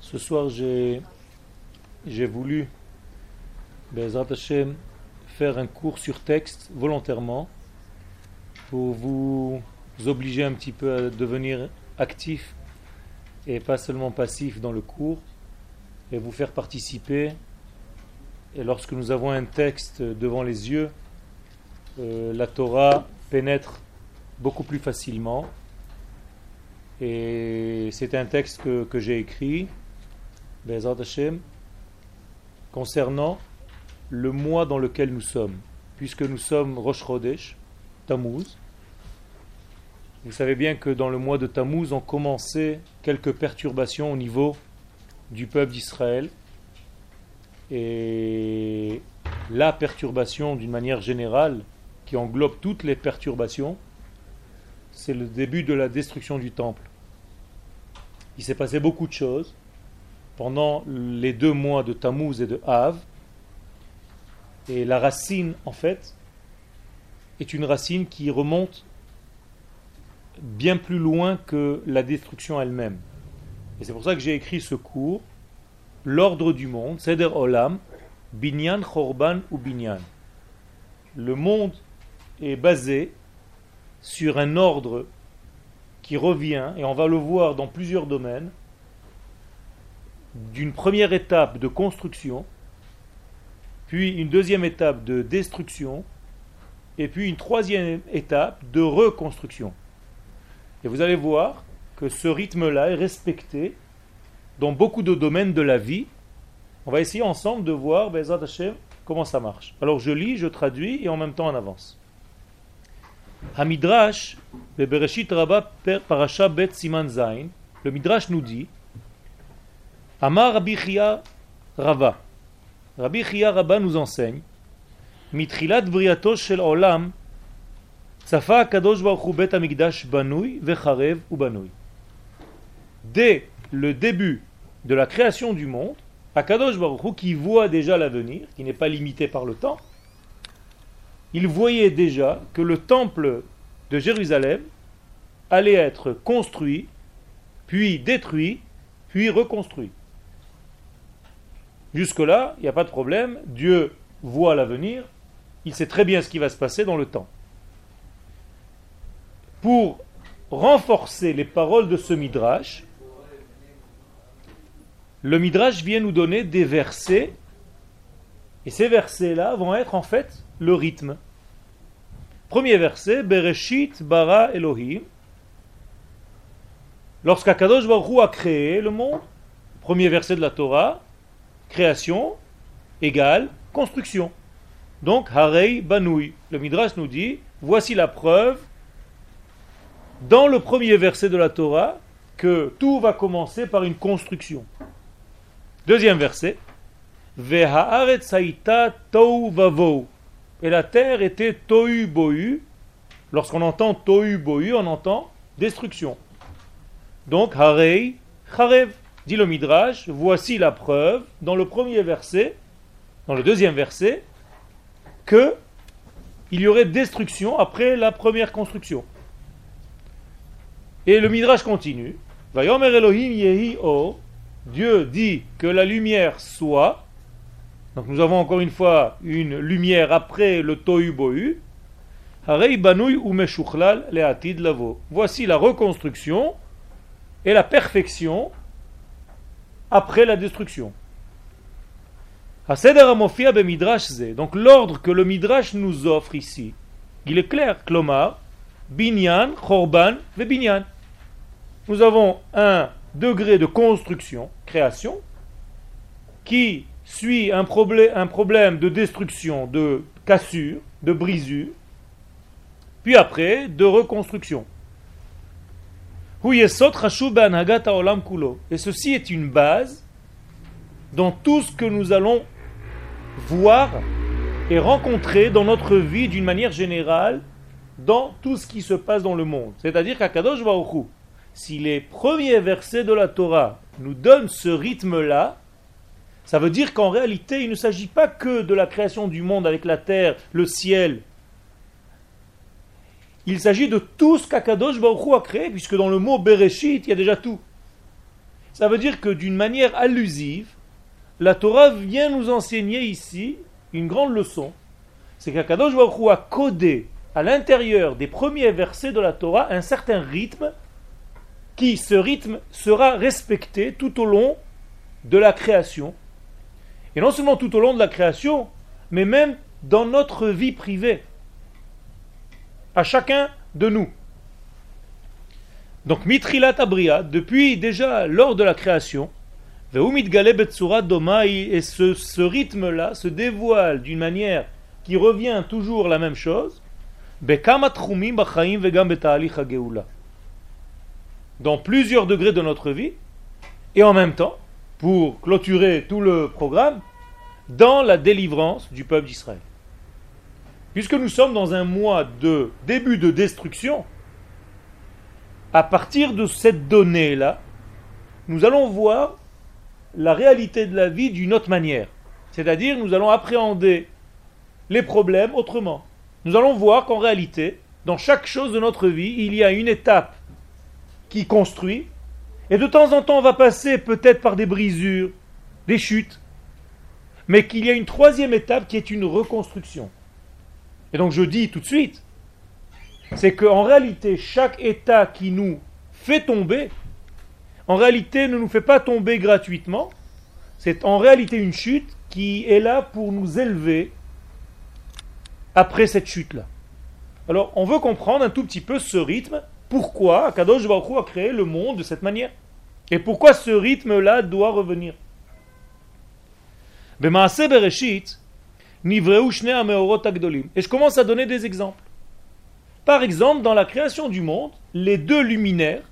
Ce soir, j'ai, voulu, Hashem, faire un cours sur texte volontairement pour vous obliger un petit peu à devenir actif et pas seulement passif dans le cours et vous faire participer. Et lorsque nous avons un texte devant les yeux, euh, la Torah pénètre beaucoup plus facilement. Et c'est un texte que, que j'ai écrit, Bezrat Hashem, concernant le mois dans lequel nous sommes. Puisque nous sommes Rosh Chodesh, Tammuz, vous savez bien que dans le mois de Tammuz ont commencé quelques perturbations au niveau du peuple d'Israël. Et la perturbation d'une manière générale, qui englobe toutes les perturbations, c'est le début de la destruction du temple. Il s'est passé beaucoup de choses pendant les deux mois de Tammuz et de Av. Et la racine, en fait, est une racine qui remonte bien plus loin que la destruction elle-même. Et c'est pour ça que j'ai écrit ce cours, L'ordre du monde, Seder Olam, Binyan, Chorban ou Binyan. Le monde est basé sur un ordre qui revient, et on va le voir dans plusieurs domaines, d'une première étape de construction, puis une deuxième étape de destruction, et puis une troisième étape de reconstruction. Et vous allez voir que ce rythme-là est respecté dans beaucoup de domaines de la vie. On va essayer ensemble de voir, Bezat comment ça marche. Alors je lis, je traduis et en même temps on avance. Hamidrash, Bereshit Rabba Parasha le Midrash nous dit Amar Rabbi Chia Rava. Rabbi Chia Rava nous enseigne Mitrilat Briato Shel Olam Safa Kadosh Baruch Bet Amigdash Banui Vecharev. Dès le début de la création du monde, Akadosh Baruch qui voit déjà l'avenir, qui n'est pas limité par le temps, il voyait déjà que le temple de Jérusalem allait être construit, puis détruit, puis reconstruit. Jusque-là, il n'y a pas de problème, Dieu voit l'avenir, il sait très bien ce qui va se passer dans le temps pour renforcer les paroles de ce Midrash, le Midrash vient nous donner des versets, et ces versets-là vont être en fait le rythme. Premier verset, Bereshit bara Elohim. Lorsqu'Akadosh Baruch a créé le monde, premier verset de la Torah, création égale construction. Donc, Harei Banui. Le Midrash nous dit, voici la preuve dans le premier verset de la Torah que tout va commencer par une construction. Deuxième verset. Et la terre était tohu bohu. Lorsqu'on entend tohu bohu, on entend destruction. Donc, harei charev. Dit le Midrash, voici la preuve dans le premier verset, dans le deuxième verset, que il y aurait destruction après la première construction. Et le Midrash continue. Dieu dit que la lumière soit. Donc nous avons encore une fois une lumière après le tohu bohu. Voici la reconstruction et la perfection après la destruction. Donc l'ordre que le Midrash nous offre ici, il est clair. Klomar, binyan, chorban, binyan nous avons un degré de construction, création, qui suit un problème de destruction, de cassure, de brisure, puis après de reconstruction. Et ceci est une base dans tout ce que nous allons voir et rencontrer dans notre vie d'une manière générale, dans tout ce qui se passe dans le monde. C'est-à-dire qu'Akadosh Baruch si les premiers versets de la Torah nous donnent ce rythme-là, ça veut dire qu'en réalité, il ne s'agit pas que de la création du monde avec la terre, le ciel. Il s'agit de tout ce qu'Akadosh Baruch a créé, puisque dans le mot Bereshit, il y a déjà tout. Ça veut dire que d'une manière allusive, la Torah vient nous enseigner ici une grande leçon. C'est qu'Akadosh Baruch a codé à l'intérieur des premiers versets de la Torah un certain rythme qui, ce rythme, sera respecté tout au long de la création. Et non seulement tout au long de la création, mais même dans notre vie privée. À chacun de nous. Donc, Mitrilat Abria, depuis déjà lors de la création, et ce, ce rythme-là se dévoile d'une manière qui revient toujours la même chose, dans plusieurs degrés de notre vie, et en même temps, pour clôturer tout le programme, dans la délivrance du peuple d'Israël. Puisque nous sommes dans un mois de début de destruction, à partir de cette donnée-là, nous allons voir la réalité de la vie d'une autre manière. C'est-à-dire, nous allons appréhender les problèmes autrement. Nous allons voir qu'en réalité, dans chaque chose de notre vie, il y a une étape qui construit, et de temps en temps, on va passer peut-être par des brisures, des chutes, mais qu'il y a une troisième étape qui est une reconstruction. Et donc je dis tout de suite, c'est qu'en réalité, chaque état qui nous fait tomber, en réalité ne nous fait pas tomber gratuitement, c'est en réalité une chute qui est là pour nous élever après cette chute-là. Alors on veut comprendre un tout petit peu ce rythme, pourquoi Kadosh Baruch a créé le monde de cette manière, et pourquoi ce rythme-là doit revenir? Et je commence à donner des exemples. Par exemple, dans la création du monde, les deux luminaires,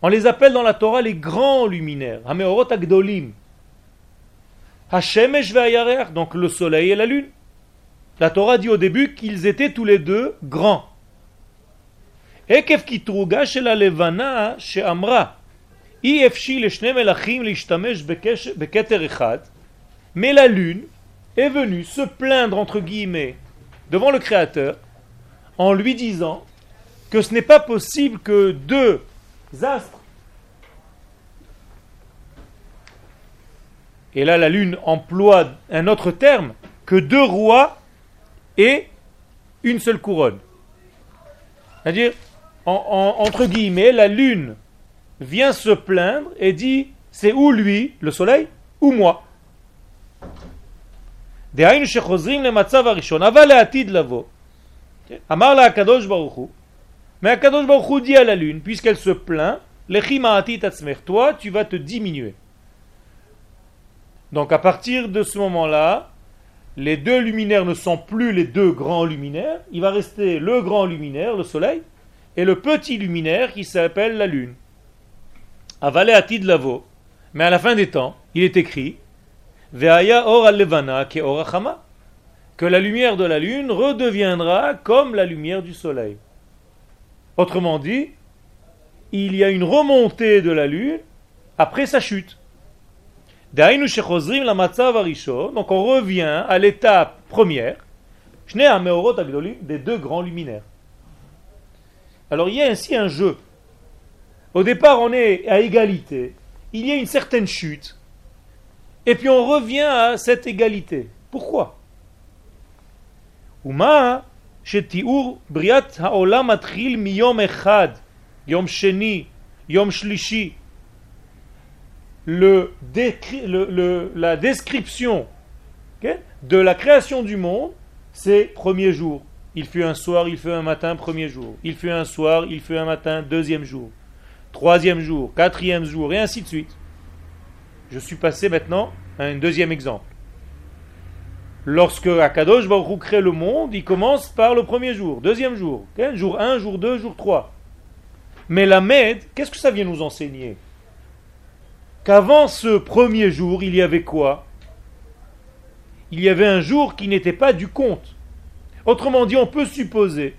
on les appelle dans la Torah les grands luminaires, Hameorot Agdolim. Hashemesh Vayarer, donc le soleil et la lune. La Torah dit au début qu'ils étaient tous les deux grands. Mais la lune, est venue se plaindre entre guillemets devant le Créateur en lui disant que ce n'est pas possible que deux astres. Et là, la lune emploie un autre terme que deux rois et une seule couronne. C'est-à-dire, entre guillemets, la lune vient se plaindre et dit c'est ou lui, le soleil, ou moi. Amar la Kadosh Baruch mais Akadosh Baruch dit à la lune, puisqu'elle se plaint, toi, tu vas te diminuer. Donc à partir de ce moment-là, les deux luminaires ne sont plus les deux grands luminaires, il va rester le grand luminaire, le soleil, et le petit luminaire qui s'appelle la lune. Avalé atid lavo, mais à la fin des temps, il est écrit que la lumière de la lune redeviendra comme la lumière du soleil. Autrement dit, il y a une remontée de la lune après sa chute. Donc on revient à l'étape première, des deux grands luminaires. Alors il y a ainsi un jeu. Au départ, on est à égalité. Il y a une certaine chute. Et puis on revient à cette égalité. Pourquoi? Uma shetiur briat haolam atril miyom echad, yom sheni, yom shlishi. La description de la création du monde, c'est premier jour. Il fut un soir, il fut un matin, premier jour. Il fut un soir, il fut un matin, deuxième jour. Troisième jour, quatrième jour, et ainsi de suite. Je suis passé maintenant à un deuxième exemple. Lorsque Akadosh Baruch crée le monde, il commence par le premier jour, deuxième jour, jour 1, jour 2, jour 3. Mais la Med, qu'est-ce que ça vient nous enseigner? Qu'avant ce premier jour, il y avait quoi? Il y avait un jour qui n'était pas du compte. Autrement dit, on peut supposer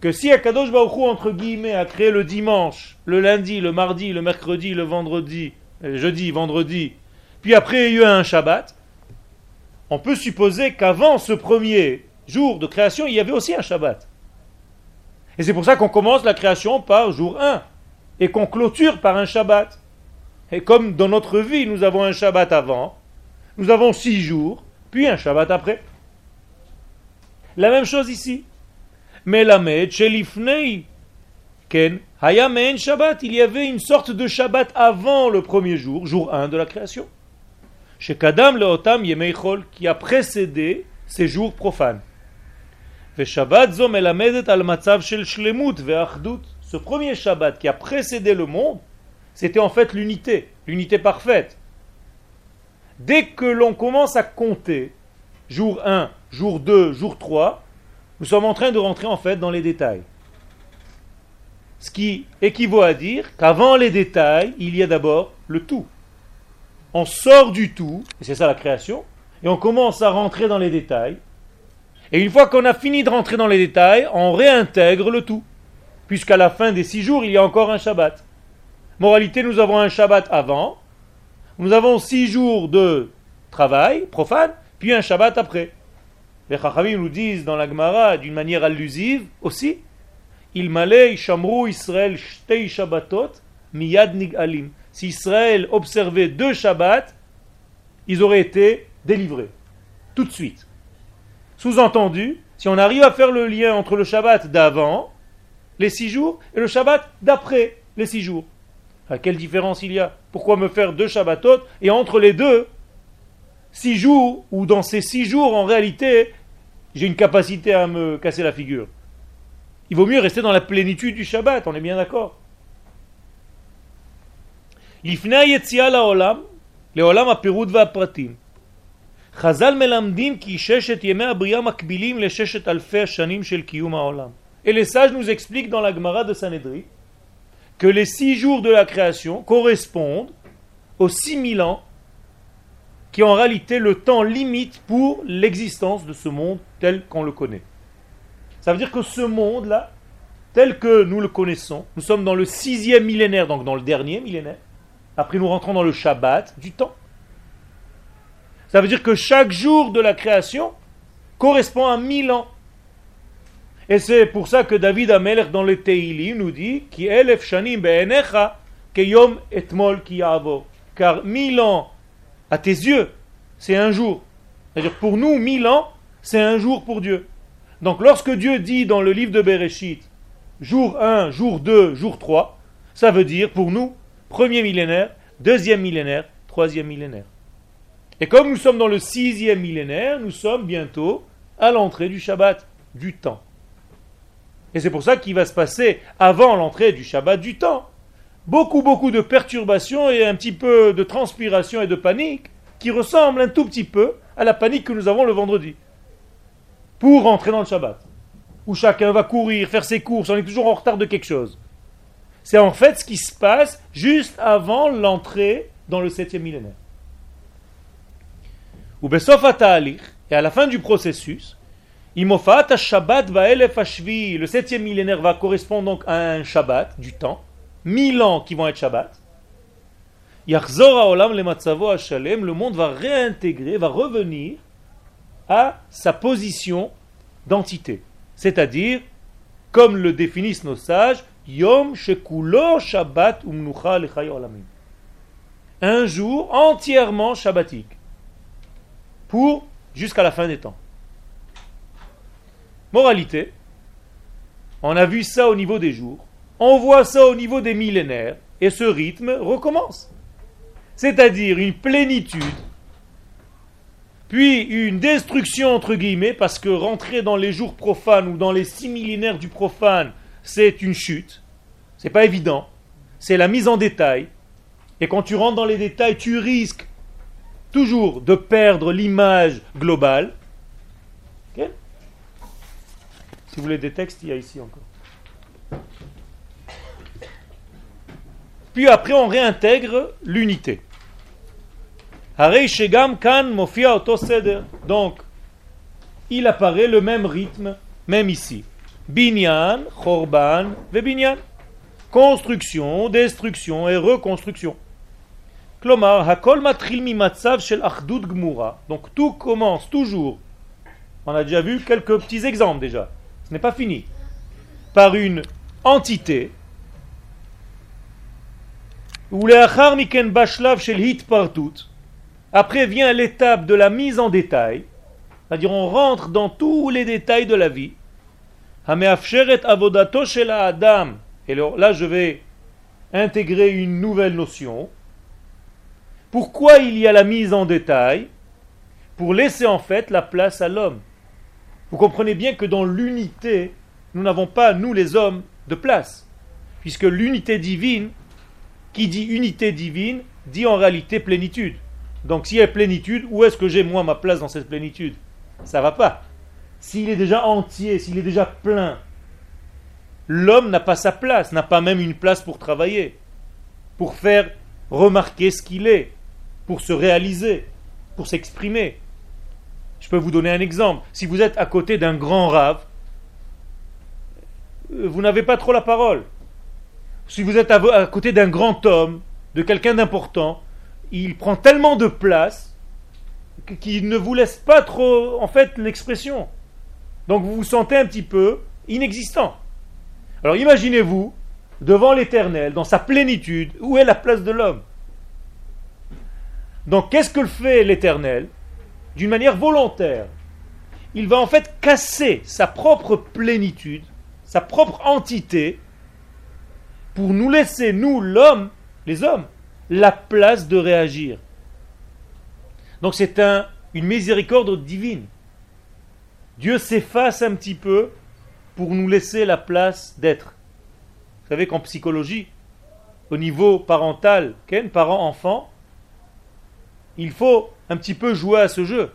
que si Akadosh Baruch entre guillemets, a créé le dimanche, le lundi, le mardi, le mercredi, le vendredi, jeudi, vendredi, puis après il y a eu un Shabbat, on peut supposer qu'avant ce premier jour de création, il y avait aussi un Shabbat. Et c'est pour ça qu'on commence la création par jour 1 et qu'on clôture par un Shabbat. Et comme dans notre vie, nous avons un Shabbat avant, nous avons six jours, puis un Shabbat après. La même chose ici. Mais la Ken, Hayamen Shabbat, il y avait une sorte de Shabbat avant le premier jour, jour 1 de la création. Chez Kadam Leotam Yemeichol, qui a précédé ces jours profanes. Ce premier Shabbat qui a précédé le monde, c'était en fait l'unité, l'unité parfaite. Dès que l'on commence à compter, jour 1, jour 2, jour 3, nous sommes en train de rentrer en fait dans les détails. Ce qui équivaut à dire qu'avant les détails, il y a d'abord le tout. On sort du tout, et c'est ça la création, et on commence à rentrer dans les détails. Et une fois qu'on a fini de rentrer dans les détails, on réintègre le tout. Puisqu'à la fin des six jours, il y a encore un Shabbat. Moralité, nous avons un Shabbat avant, nous avons six jours de travail profane, puis un Shabbat après. Les Chachamim nous disent dans la Gemara d'une manière allusive aussi, il malay shamru Israël shtei Shabbatot miyad alim. Si Israël observait deux Shabbats, ils auraient été délivrés tout de suite. Sous-entendu, si on arrive à faire le lien entre le Shabbat d'avant, les six jours, et le Shabbat d'après les six jours, à quelle différence il y a? Pourquoi me faire deux Shabbatot et entre les deux, six jours, ou dans ces six jours, en réalité, j'ai une capacité à me casser la figure? Il vaut mieux rester dans la plénitude du Shabbat, on est bien d'accord לעולם הפירוט והפרטים. חז"ל מלמדים כי ששת ימי הבריאה מקבילים לששת אלפי השנים של קיום העולם. Et les sages nous expliquent dans la Gemara de Sanhedrin que les six jours de la création correspondent aux six mille ans qui est en réalité le temps limite pour l'existence de ce monde tel qu'on le connaît. Ça veut dire que ce monde-là, tel que nous le connaissons, nous sommes dans le sixième millénaire, donc dans le dernier millénaire. Après, nous rentrons dans le Shabbat du temps. Ça veut dire que chaque jour de la création correspond à mille ans. Et c'est pour ça que David Amelech dans le Teilim nous dit Ki elef shanim be'enecha yom etmol ki Car mille ans à tes yeux, c'est un jour. C'est-à-dire pour nous, mille ans, c'est un jour pour Dieu. Donc lorsque Dieu dit dans le livre de Bereshit, jour 1, jour 2, jour 3, ça veut dire pour nous, premier millénaire, deuxième millénaire, troisième millénaire. Et comme nous sommes dans le sixième millénaire, nous sommes bientôt à l'entrée du Shabbat, du temps. Et c'est pour ça qu'il va se passer, avant l'entrée du Shabbat du temps, beaucoup, beaucoup de perturbations et un petit peu de transpiration et de panique qui ressemblent un tout petit peu à la panique que nous avons le vendredi. Pour rentrer dans le Shabbat. Où chacun va courir, faire ses courses, on est toujours en retard de quelque chose. C'est en fait ce qui se passe juste avant l'entrée dans le septième millénaire. Et à la fin du processus, Shabbat Le septième millénaire va correspondre donc à un Shabbat du temps, mille ans qui vont être Shabbat. Le monde va réintégrer, va revenir à sa position d'entité. C'est-à-dire, comme le définissent nos sages, Yom Shekulo Shabbat Umnucha Olamim. Un jour entièrement shabbatique. Pour jusqu'à la fin des temps. Moralité, on a vu ça au niveau des jours, on voit ça au niveau des millénaires, et ce rythme recommence. C'est-à-dire une plénitude, puis une destruction entre guillemets, parce que rentrer dans les jours profanes ou dans les six millénaires du profane, c'est une chute. C'est pas évident. C'est la mise en détail. Et quand tu rentres dans les détails, tu risques toujours de perdre l'image globale. Si vous voulez des textes, il y a ici encore. Puis après, on réintègre l'unité. Donc, il apparaît le même rythme, même ici. Binyan, Chorban, Vebinyan. Construction, destruction et reconstruction. shel Donc tout commence toujours. On a déjà vu quelques petits exemples déjà ce n'est pas fini, par une entité, Après vient l'étape de la mise en détail, c'est-à-dire on rentre dans tous les détails de la vie. Adam. Et là, je vais intégrer une nouvelle notion. Pourquoi il y a la mise en détail? Pour laisser en fait la place à l'homme. Vous comprenez bien que dans l'unité, nous n'avons pas, nous les hommes, de place. Puisque l'unité divine, qui dit unité divine, dit en réalité plénitude. Donc s'il y a plénitude, où est-ce que j'ai moi ma place dans cette plénitude? Ça va pas. S'il est déjà entier, s'il est déjà plein, l'homme n'a pas sa place, n'a pas même une place pour travailler, pour faire remarquer ce qu'il est, pour se réaliser, pour s'exprimer. Je peux vous donner un exemple. Si vous êtes à côté d'un grand rave, euh, vous n'avez pas trop la parole. Si vous êtes à côté d'un grand homme, de quelqu'un d'important, il prend tellement de place qu'il ne vous laisse pas trop, en fait, l'expression. Donc vous vous sentez un petit peu inexistant. Alors imaginez-vous, devant l'éternel, dans sa plénitude, où est la place de l'homme? Donc qu'est-ce que fait l'éternel? D'une manière volontaire. Il va en fait casser sa propre plénitude, sa propre entité, pour nous laisser, nous, l'homme, les hommes, la place de réagir. Donc c'est un, une miséricorde divine. Dieu s'efface un petit peu pour nous laisser la place d'être. Vous savez qu'en psychologie, au niveau parental, parent-enfant, il faut un petit peu jouer à ce jeu.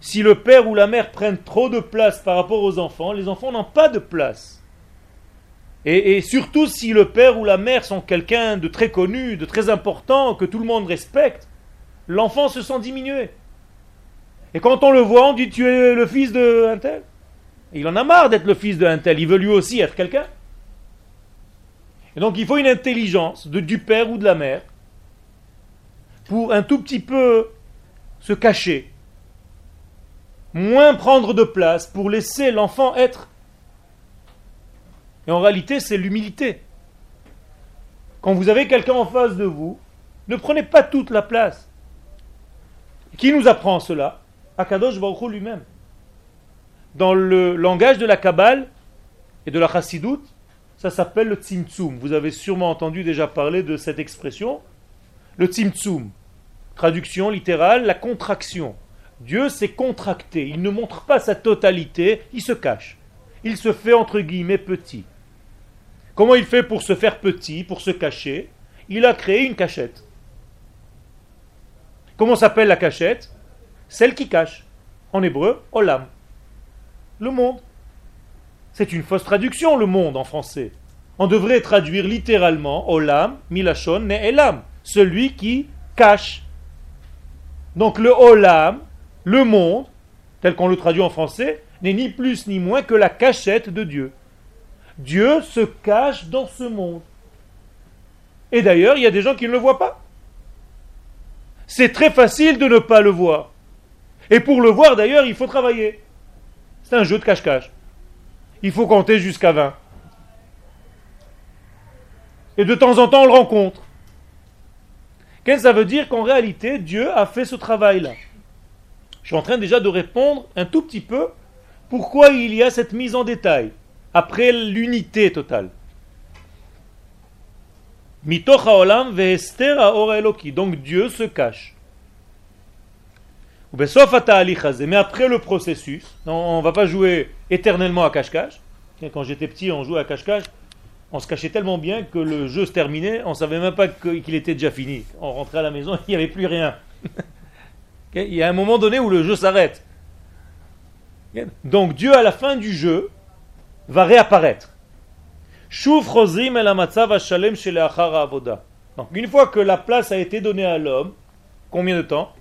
Si le père ou la mère prennent trop de place par rapport aux enfants, les enfants n'ont pas de place. Et, surtout si le père ou la mère sont quelqu'un de très connu, de très important, que tout le monde respecte, l'enfant se sent diminué. Et quand on le voit, on dit tu es le fils de un tel. il en a marre d'être le fils de tel, il veut lui aussi être quelqu'un. Et donc il faut une intelligence de, du père ou de la mère pour un tout petit peu se cacher, moins prendre de place pour laisser l'enfant être et en réalité, c'est l'humilité. Quand vous avez quelqu'un en face de vous, ne prenez pas toute la place. Qui nous apprend cela? Akadosh Baruch lui-même. Dans le langage de la Kabbale et de la Chassidout, ça s'appelle le Tzimtzum. Vous avez sûrement entendu déjà parler de cette expression. Le Tzimtzum. Traduction littérale, la contraction. Dieu s'est contracté. Il ne montre pas sa totalité, il se cache. Il se fait entre guillemets petit. Comment il fait pour se faire petit, pour se cacher? Il a créé une cachette. Comment s'appelle la cachette? Celle qui cache. En hébreu, olam. Le monde. C'est une fausse traduction, le monde en français. On devrait traduire littéralement olam, milachon, ne elam. Celui qui cache. Donc le olam, le monde, tel qu'on le traduit en français, n'est ni plus ni moins que la cachette de Dieu. Dieu se cache dans ce monde. Et d'ailleurs, il y a des gens qui ne le voient pas. C'est très facile de ne pas le voir. Et pour le voir, d'ailleurs, il faut travailler. C'est un jeu de cache-cache. Il faut compter jusqu'à 20. Et de temps en temps, on le rencontre. Qu'est-ce que ça veut dire qu'en réalité, Dieu a fait ce travail-là? Je suis en train déjà de répondre un tout petit peu pourquoi il y a cette mise en détail après l'unité totale. Donc Dieu se cache. Mais après le processus, on ne va pas jouer éternellement à cache-cache. Quand j'étais petit, on jouait à cache-cache. On se cachait tellement bien que le jeu se terminait, on ne savait même pas qu'il était déjà fini. On rentrait à la maison, il n'y avait plus rien. Il y a un moment donné où le jeu s'arrête. Donc Dieu, à la fin du jeu, va réapparaître. Donc une fois que la place a été donnée à l'homme, combien de temps?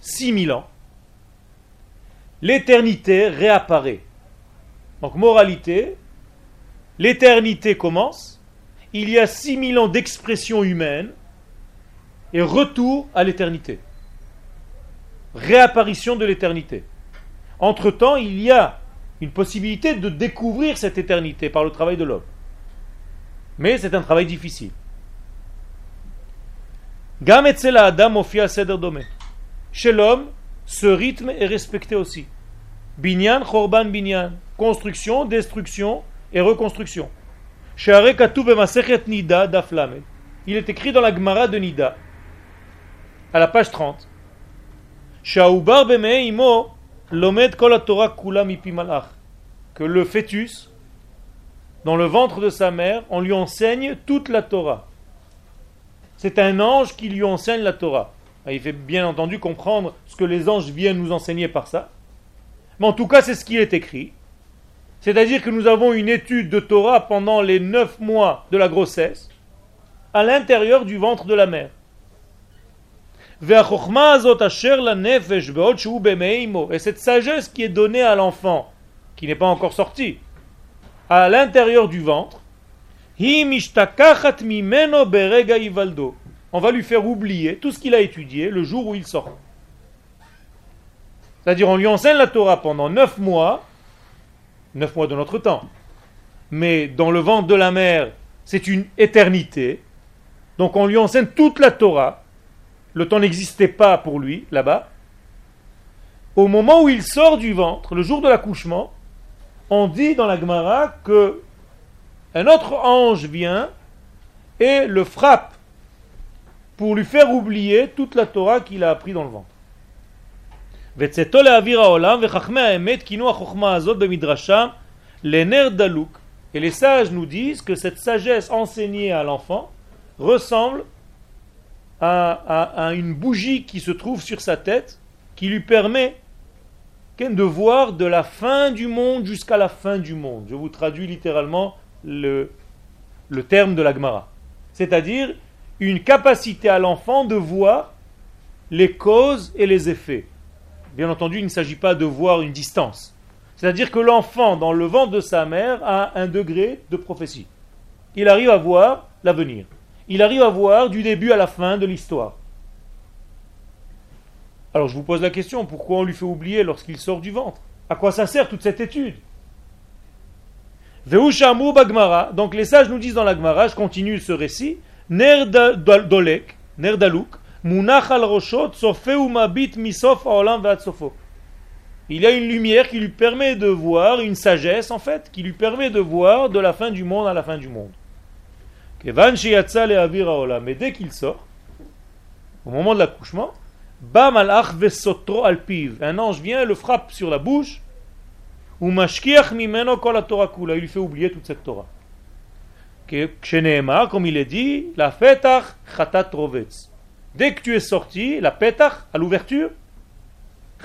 6000 ans. L'éternité réapparaît. Donc moralité, l'éternité commence, il y a 6000 ans d'expression humaine et retour à l'éternité. Réapparition de l'éternité. Entre-temps, il y a une possibilité de découvrir cette éternité par le travail de l'homme. Mais c'est un travail difficile. Chez l'homme, ce rythme est respecté aussi. Binyan, chorban, binyan. Construction, destruction et reconstruction. Il est écrit dans la Gemara de Nida, à la page 30. Shaubar imo lomed kol Torah kula mipi malach. Que le fœtus, dans le ventre de sa mère, on lui enseigne toute la Torah. C'est un ange qui lui enseigne la Torah. Ah, il fait bien entendu comprendre ce que les anges viennent nous enseigner par ça. Mais en tout cas, c'est ce qui est écrit. C'est-à-dire que nous avons une étude de Torah pendant les neuf mois de la grossesse, à l'intérieur du ventre de la mère. Et cette sagesse qui est donnée à l'enfant, qui n'est pas encore sorti, à l'intérieur du ventre, on va lui faire oublier tout ce qu'il a étudié le jour où il sort. C'est-à-dire, on lui enseigne la Torah pendant neuf mois, neuf mois de notre temps. Mais dans le ventre de la mère, c'est une éternité. Donc on lui enseigne toute la Torah. Le temps n'existait pas pour lui là-bas. Au moment où il sort du ventre, le jour de l'accouchement, on dit dans la Gemara que un autre ange vient et le frappe pour lui faire oublier toute la Torah qu'il a appris dans le ventre. Et les sages nous disent que cette sagesse enseignée à l'enfant ressemble à, une bougie qui se trouve sur sa tête, qui lui permet de voir de la fin du monde jusqu'à la fin du monde. Je vous traduis littéralement le, le terme de l'Agmara. C'est-à-dire une capacité à l'enfant de voir les causes et les effets. Bien entendu, il ne s'agit pas de voir une distance. C'est-à-dire que l'enfant, dans le ventre de sa mère, a un degré de prophétie. Il arrive à voir l'avenir. Il arrive à voir du début à la fin de l'histoire. Alors je vous pose la question, pourquoi on lui fait oublier lorsqu'il sort du ventre? À quoi ça sert toute cette étude? Bagmara, donc les sages nous disent dans la Gemara, je continue ce récit, Ner dolek, ner munach al roshot, mabit misof aolam sofo. Il y a une lumière qui lui permet de voir, une sagesse en fait, qui lui permet de voir de la fin du monde à la fin du monde. Mais dès qu'il sort, au moment de l'accouchement, un ange vient le frappe sur la bouche, ou mimeno kol Torah. Il lui fait oublier toute cette Torah. Comme il est dit, la fetach chatat. Dès que tu es sorti, la petach, à l'ouverture,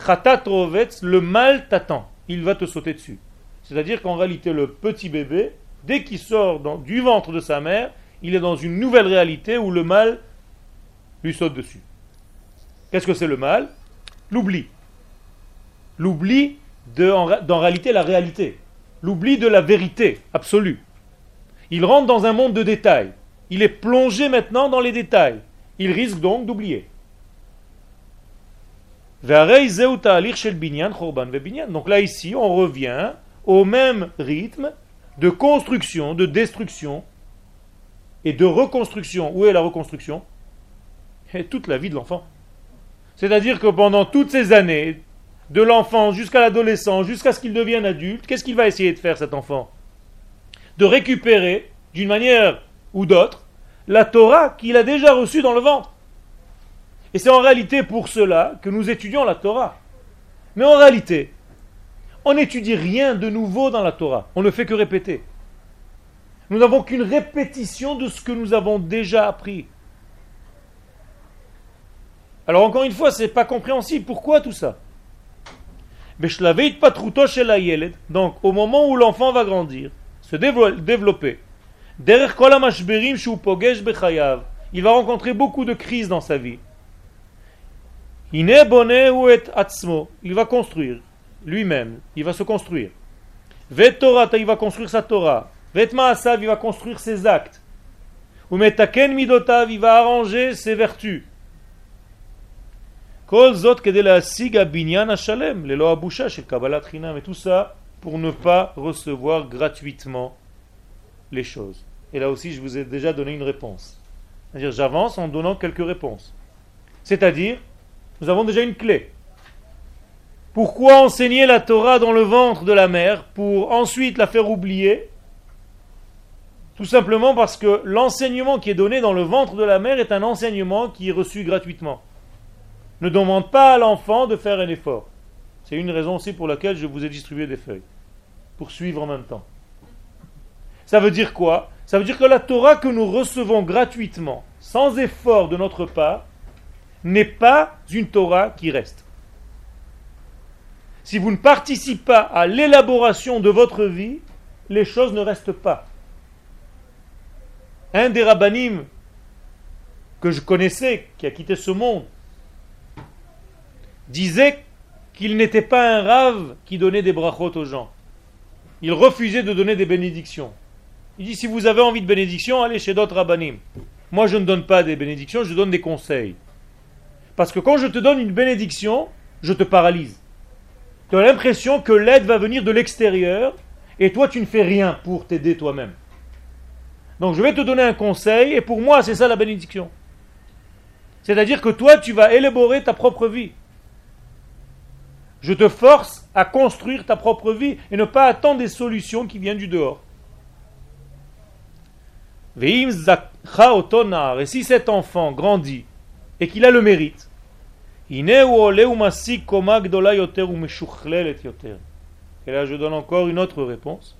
chatat le mal t'attend. Il va te sauter dessus. C'est-à-dire qu'en réalité, le petit bébé, dès qu'il sort du ventre de sa mère, il est dans une nouvelle réalité où le mal lui saute dessus. Qu'est-ce que c'est le mal? L'oubli. L'oubli de, en, réalité, la réalité. L'oubli de la vérité absolue. Il rentre dans un monde de détails. Il est plongé maintenant dans les détails. Il risque donc d'oublier. Donc là ici, on revient au même rythme de construction, de destruction et de reconstruction. Où est la reconstruction? Toute la vie de l'enfant. C'est-à-dire que pendant toutes ces années, de l'enfant jusqu'à l'adolescent, jusqu'à ce qu'il devienne adulte, qu'est-ce qu'il va essayer de faire cet enfant? De récupérer, d'une manière ou d'autre, la Torah qu'il a déjà reçue dans le ventre. Et c'est en réalité pour cela que nous étudions la Torah. Mais en réalité, on n'étudie rien de nouveau dans la Torah. On ne fait que répéter. Nous n'avons qu'une répétition de ce que nous avons déjà appris. Alors encore une fois, c'est pas compréhensible. Pourquoi tout ça? Donc au moment où l'enfant va grandir, se développer, il va rencontrer beaucoup de crises dans sa vie. Il va construire lui-même, il va se construire. il va construire sa Torah. Il va construire ses actes. il va arranger ses vertus. Et tout ça pour ne pas recevoir gratuitement les choses. Et là aussi, je vous ai déjà donné une réponse. C'est-à-dire, j'avance en donnant quelques réponses. C'est-à-dire, nous avons déjà une clé. Pourquoi enseigner la Torah dans le ventre de la mère pour ensuite la faire oublier Tout simplement parce que l'enseignement qui est donné dans le ventre de la mère est un enseignement qui est reçu gratuitement. Ne demande pas à l'enfant de faire un effort. C'est une raison aussi pour laquelle je vous ai distribué des feuilles. Pour suivre en même temps. Ça veut dire quoi? Ça veut dire que la Torah que nous recevons gratuitement, sans effort de notre part, n'est pas une Torah qui reste si vous ne participez pas à l'élaboration de votre vie, les choses ne restent pas. Un des rabbinim que je connaissais, qui a quitté ce monde, disait qu'il n'était pas un rave qui donnait des brachot aux gens. Il refusait de donner des bénédictions. Il dit si vous avez envie de bénédictions, allez chez d'autres rabbinim. Moi, je ne donne pas des bénédictions, je donne des conseils. Parce que quand je te donne une bénédiction, je te paralyse. Tu as l'impression que l'aide va venir de l'extérieur et toi tu ne fais rien pour t'aider toi-même. Donc je vais te donner un conseil et pour moi c'est ça la bénédiction. C'est-à-dire que toi tu vas élaborer ta propre vie. Je te force à construire ta propre vie et ne pas attendre des solutions qui viennent du dehors. Et si cet enfant grandit et qu'il a le mérite, et là, je donne encore une autre réponse.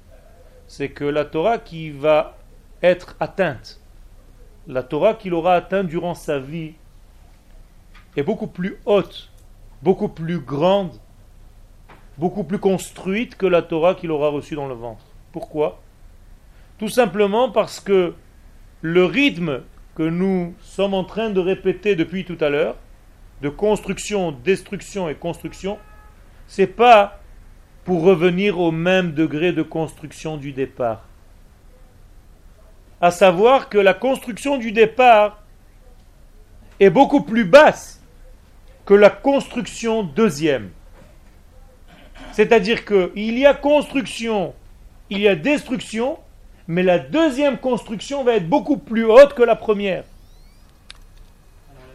C'est que la Torah qui va être atteinte, la Torah qu'il aura atteinte durant sa vie, est beaucoup plus haute, beaucoup plus grande, beaucoup plus construite que la Torah qu'il aura reçue dans le ventre. Pourquoi? Tout simplement parce que le rythme que nous sommes en train de répéter depuis tout à l'heure, de construction, destruction et construction, c'est pas pour revenir au même degré de construction du départ. À savoir que la construction du départ est beaucoup plus basse que la construction deuxième. C'est-à-dire qu'il y a construction, il y a destruction, mais la deuxième construction va être beaucoup plus haute que la première.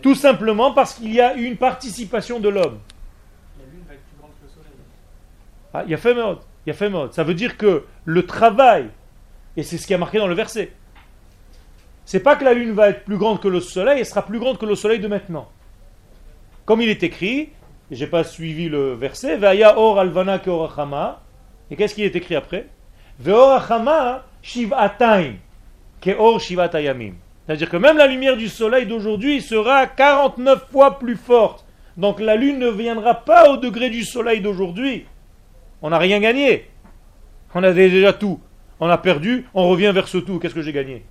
Tout simplement parce qu'il y a une participation de l'homme. La lune va être plus grande que le soleil. Ah, il y a fait mode. Il y a fait mode. Ça veut dire que le travail, et c'est ce qui a marqué dans le verset, c'est pas que la lune va être plus grande que le soleil, elle sera plus grande que le soleil de maintenant. Comme il est écrit, j'ai pas suivi le verset, Vaya or alvana keorachama, et qu'est-ce qui est écrit après? Veorachama shivataim, keor shivatayamim. C'est-à-dire que même la lumière du soleil d'aujourd'hui sera 49 fois plus forte. Donc la lune ne viendra pas au degré du soleil d'aujourd'hui. On n'a rien gagné. On a déjà tout. On a perdu, on revient vers ce tout. Qu'est-ce que j'ai gagné?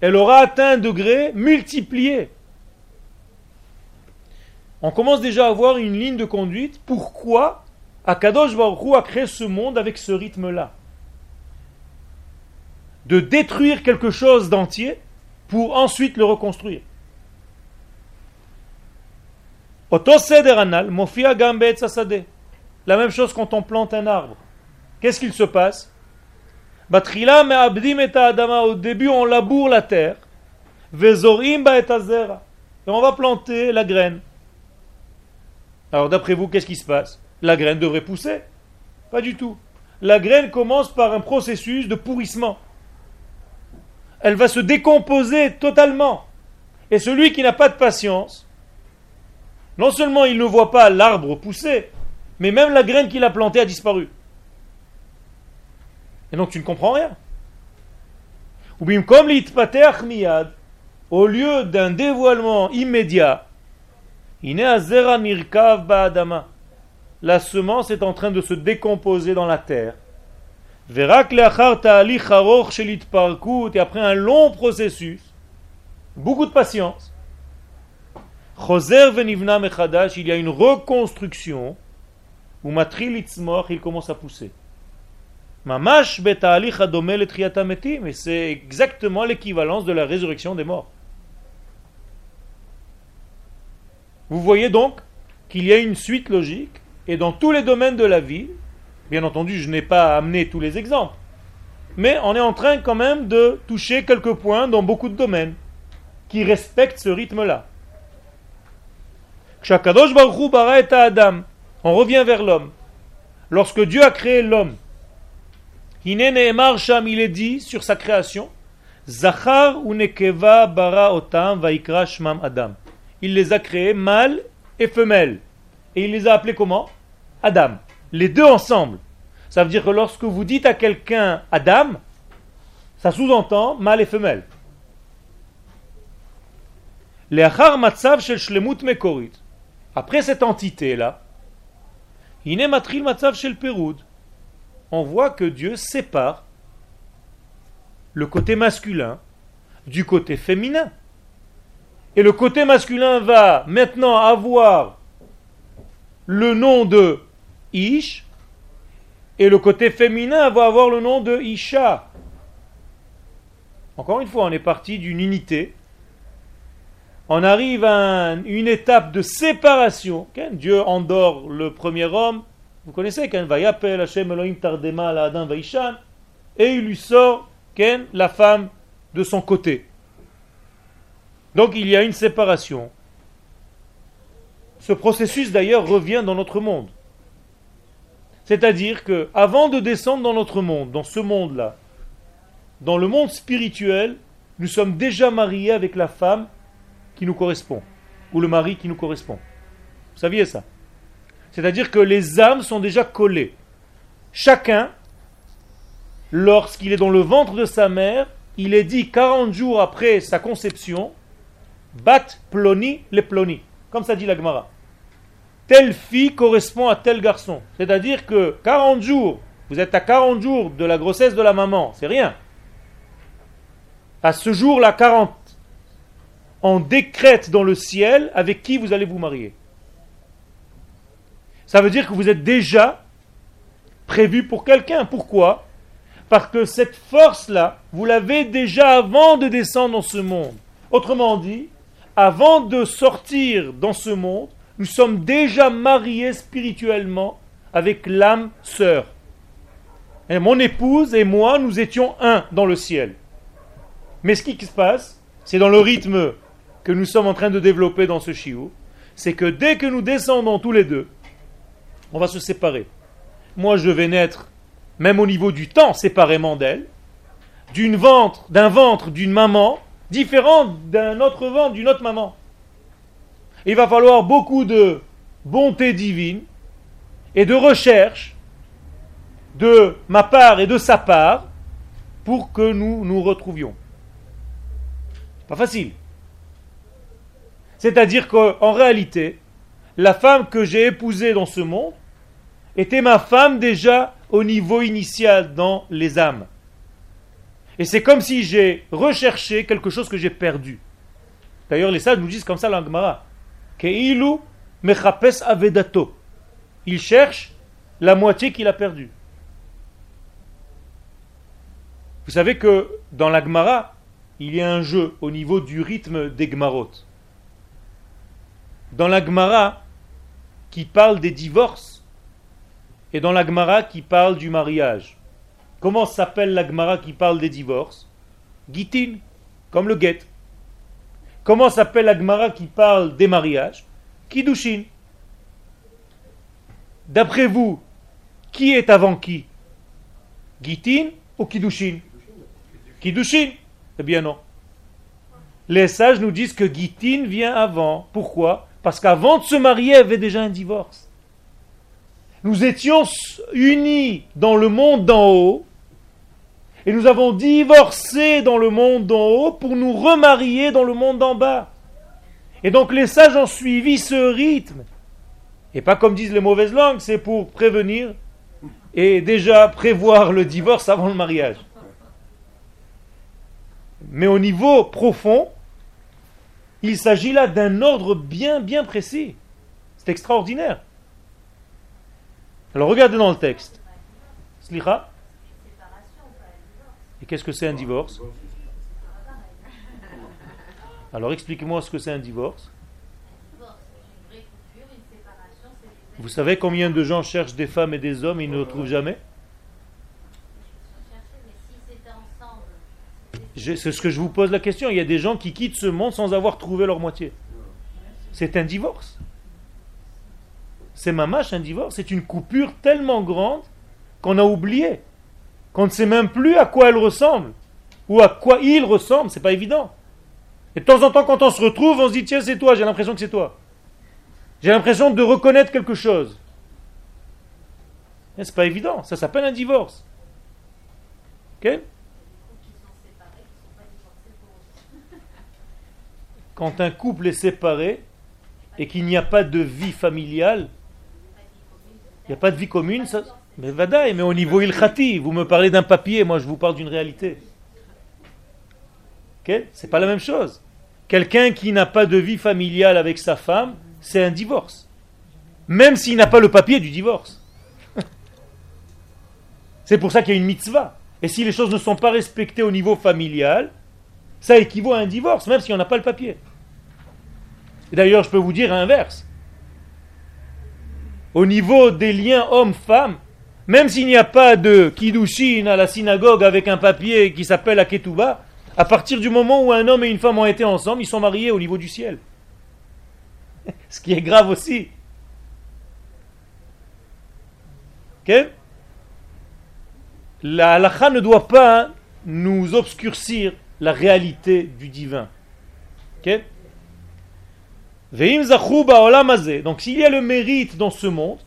Elle aura atteint un degré multiplié. On commence déjà à avoir une ligne de conduite. Pourquoi Akadosh Baruch a créé ce monde avec ce rythme-là? De détruire quelque chose d'entier pour ensuite le reconstruire. La même chose quand on plante un arbre. Qu'est-ce qu'il se passe? Au début, on laboure la terre. Et on va planter la graine. Alors d'après vous, qu'est-ce qui se passe? La graine devrait pousser Pas du tout. La graine commence par un processus de pourrissement elle va se décomposer totalement. Et celui qui n'a pas de patience, non seulement il ne voit pas l'arbre pousser, mais même la graine qu'il a plantée a disparu. Et donc tu ne comprends rien. Ou comme au lieu d'un dévoilement immédiat, la semence est en train de se décomposer dans la terre. Et après un long processus, beaucoup de patience, il y a une reconstruction où il commence à pousser. Mais c'est exactement l'équivalence de la résurrection des morts. Vous voyez donc qu'il y a une suite logique et dans tous les domaines de la vie, Bien entendu, je n'ai pas amené tous les exemples. mais on est en train quand même de toucher quelques points dans beaucoup de domaines qui respectent ce rythme-là. On revient vers l'homme. Lorsque Dieu a créé l'homme, il est dit sur sa création, Zachar bara otam Adam. Il les a créés mâles et femelles. Et il les a appelés comment? Adam. Les deux ensemble. Ça veut dire que lorsque vous dites à quelqu'un Adam, ça sous-entend mâle et femelle. Après cette entité-là, on voit que Dieu sépare le côté masculin du côté féminin. Et le côté masculin va maintenant avoir le nom de Ish, et le côté féminin va avoir le nom de Isha. Encore une fois, on est parti d'une unité. On arrive à une étape de séparation. Dieu endort le premier homme. Vous connaissez, Hashem Elohim Tardema Adam Vaishan, et il lui sort la femme de son côté. Donc il y a une séparation. Ce processus d'ailleurs revient dans notre monde. C'est-à-dire que avant de descendre dans notre monde, dans ce monde-là, dans le monde spirituel, nous sommes déjà mariés avec la femme qui nous correspond, ou le mari qui nous correspond. Vous saviez ça? C'est-à-dire que les âmes sont déjà collées. Chacun lorsqu'il est dans le ventre de sa mère, il est dit 40 jours après sa conception, bat ploni le ploni, comme ça dit la Gemara. Telle fille correspond à tel garçon. C'est-à-dire que 40 jours, vous êtes à 40 jours de la grossesse de la maman, c'est rien. À ce jour, la 40, on décrète dans le ciel avec qui vous allez vous marier. Ça veut dire que vous êtes déjà prévu pour quelqu'un. Pourquoi? Parce que cette force-là, vous l'avez déjà avant de descendre dans ce monde. Autrement dit, avant de sortir dans ce monde, nous sommes déjà mariés spirituellement avec l'âme sœur. Mon épouse et moi, nous étions un dans le ciel. Mais ce qui se passe, c'est dans le rythme que nous sommes en train de développer dans ce chiot, c'est que dès que nous descendons tous les deux, on va se séparer. Moi, je vais naître même au niveau du temps, séparément d'elle, d'une ventre, d'un ventre d'une maman, différent d'un autre ventre d'une autre maman. Il va falloir beaucoup de bonté divine et de recherche de ma part et de sa part pour que nous nous retrouvions. Pas facile. C'est-à-dire qu'en réalité, la femme que j'ai épousée dans ce monde était ma femme déjà au niveau initial dans les âmes. Et c'est comme si j'ai recherché quelque chose que j'ai perdu. D'ailleurs, les sages nous disent comme ça dans l'Angmara. Keilu mechapes avedato. Il cherche la moitié qu'il a perdue. Vous savez que dans l'Agmara, il y a un jeu au niveau du rythme des Gmarot. Dans l'Agmara, qui parle des divorces, et dans l'Agmara qui parle du mariage. Comment s'appelle l'Agmara qui parle des divorces? Gitin, comme le guet. Comment s'appelle l'Agmara qui parle des mariages? Kidushin. D'après vous, qui est avant qui? Gitin ou Kidushin? Kidushin Eh bien non. Les sages nous disent que Gitin vient avant. Pourquoi? Parce qu'avant de se marier, il y avait déjà un divorce. Nous étions unis dans le monde d'en haut et nous avons divorcé dans le monde d'en haut pour nous remarier dans le monde d'en bas. Et donc les sages ont suivi ce rythme. Et pas comme disent les mauvaises langues, c'est pour prévenir et déjà prévoir le divorce avant le mariage. Mais au niveau profond, il s'agit là d'un ordre bien bien précis. C'est extraordinaire. Alors regardez dans le texte. Slicha. Et qu'est-ce que c'est un divorce? Alors expliquez-moi ce que c'est un divorce. Vous savez combien de gens cherchent des femmes et des hommes et ils ne le trouvent jamais? C'est ce que je vous pose la question. Il y a des gens qui quittent ce monde sans avoir trouvé leur moitié. C'est un divorce. C'est mamache un divorce. C'est une coupure tellement grande qu'on a oublié. Qu'on ne sait même plus à quoi elle ressemble. Ou à quoi il ressemble. C'est pas évident. Et de temps en temps, quand on se retrouve, on se dit tiens, c'est toi. J'ai l'impression que c'est toi. J'ai l'impression de reconnaître quelque chose. C'est pas évident. Ça s'appelle un divorce. Ok? Quand un couple est séparé et qu'il n'y a pas de vie familiale, il n'y a pas de vie commune, ça, mais vadaï, mais au niveau ilkhati, vous me parlez d'un papier, moi je vous parle d'une réalité. Ce C'est pas la même chose. Quelqu'un qui n'a pas de vie familiale avec sa femme, c'est un divorce. Même s'il n'a pas le papier du divorce. c'est pour ça qu'il y a une mitzvah. Et si les choses ne sont pas respectées au niveau familial, ça équivaut à un divorce, même si on n'a pas le papier. D'ailleurs, je peux vous dire l'inverse. Au niveau des liens homme-femme, même s'il n'y a pas de kiddushin à la synagogue avec un papier qui s'appelle Aketuba, à partir du moment où un homme et une femme ont été ensemble, ils sont mariés au niveau du ciel. Ce qui est grave aussi. Ok? La halakha ne doit pas nous obscurcir la réalité du divin. Ok? Donc s'il y a le mérite dans ce monde,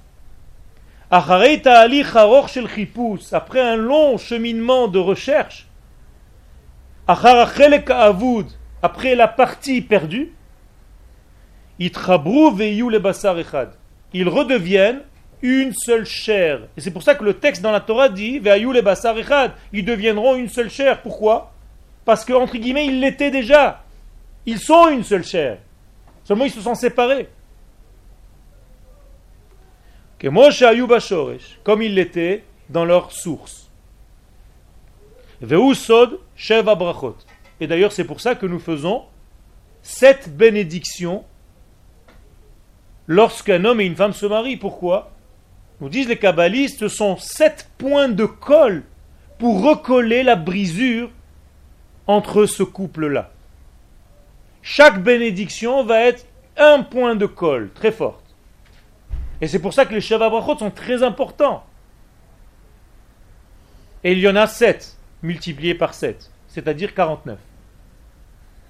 après un long cheminement de recherche, après la partie perdue, ils redeviennent une seule chair. Et c'est pour ça que le texte dans la Torah dit ils deviendront une seule chair. Pourquoi? Parce que, entre guillemets, ils l'étaient déjà. Ils sont une seule chair. Seulement ils se sont séparés. Comme ils l'étaient dans leur source. Et d'ailleurs, c'est pour ça que nous faisons sept bénédictions lorsqu'un homme et une femme se marient. Pourquoi? Nous disent les kabbalistes, ce sont sept points de colle pour recoller la brisure entre ce couple-là. Chaque bénédiction va être un point de colle très forte. Et c'est pour ça que les Shabbat sont très importants. Et il y en a 7 multipliés par 7, c'est-à-dire 49.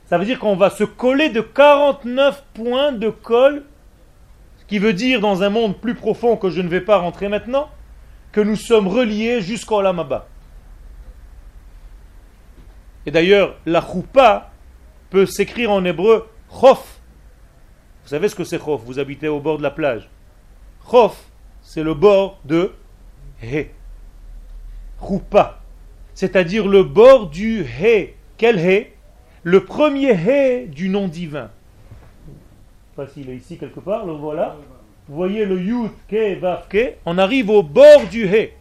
Ça veut dire qu'on va se coller de 49 points de colle, ce qui veut dire dans un monde plus profond que je ne vais pas rentrer maintenant, que nous sommes reliés jusqu'au Lamaba. Et d'ailleurs, la choupa peut s'écrire en hébreu chof. Vous savez ce que c'est chof Vous habitez au bord de la plage. Chof, c'est le bord de he. Choupa, c'est-à-dire le bord du he. Quel he? Le premier he du nom divin. Je ici quelque part, le voilà. Vous voyez le yud, ke, vav, ke. On arrive au bord du he.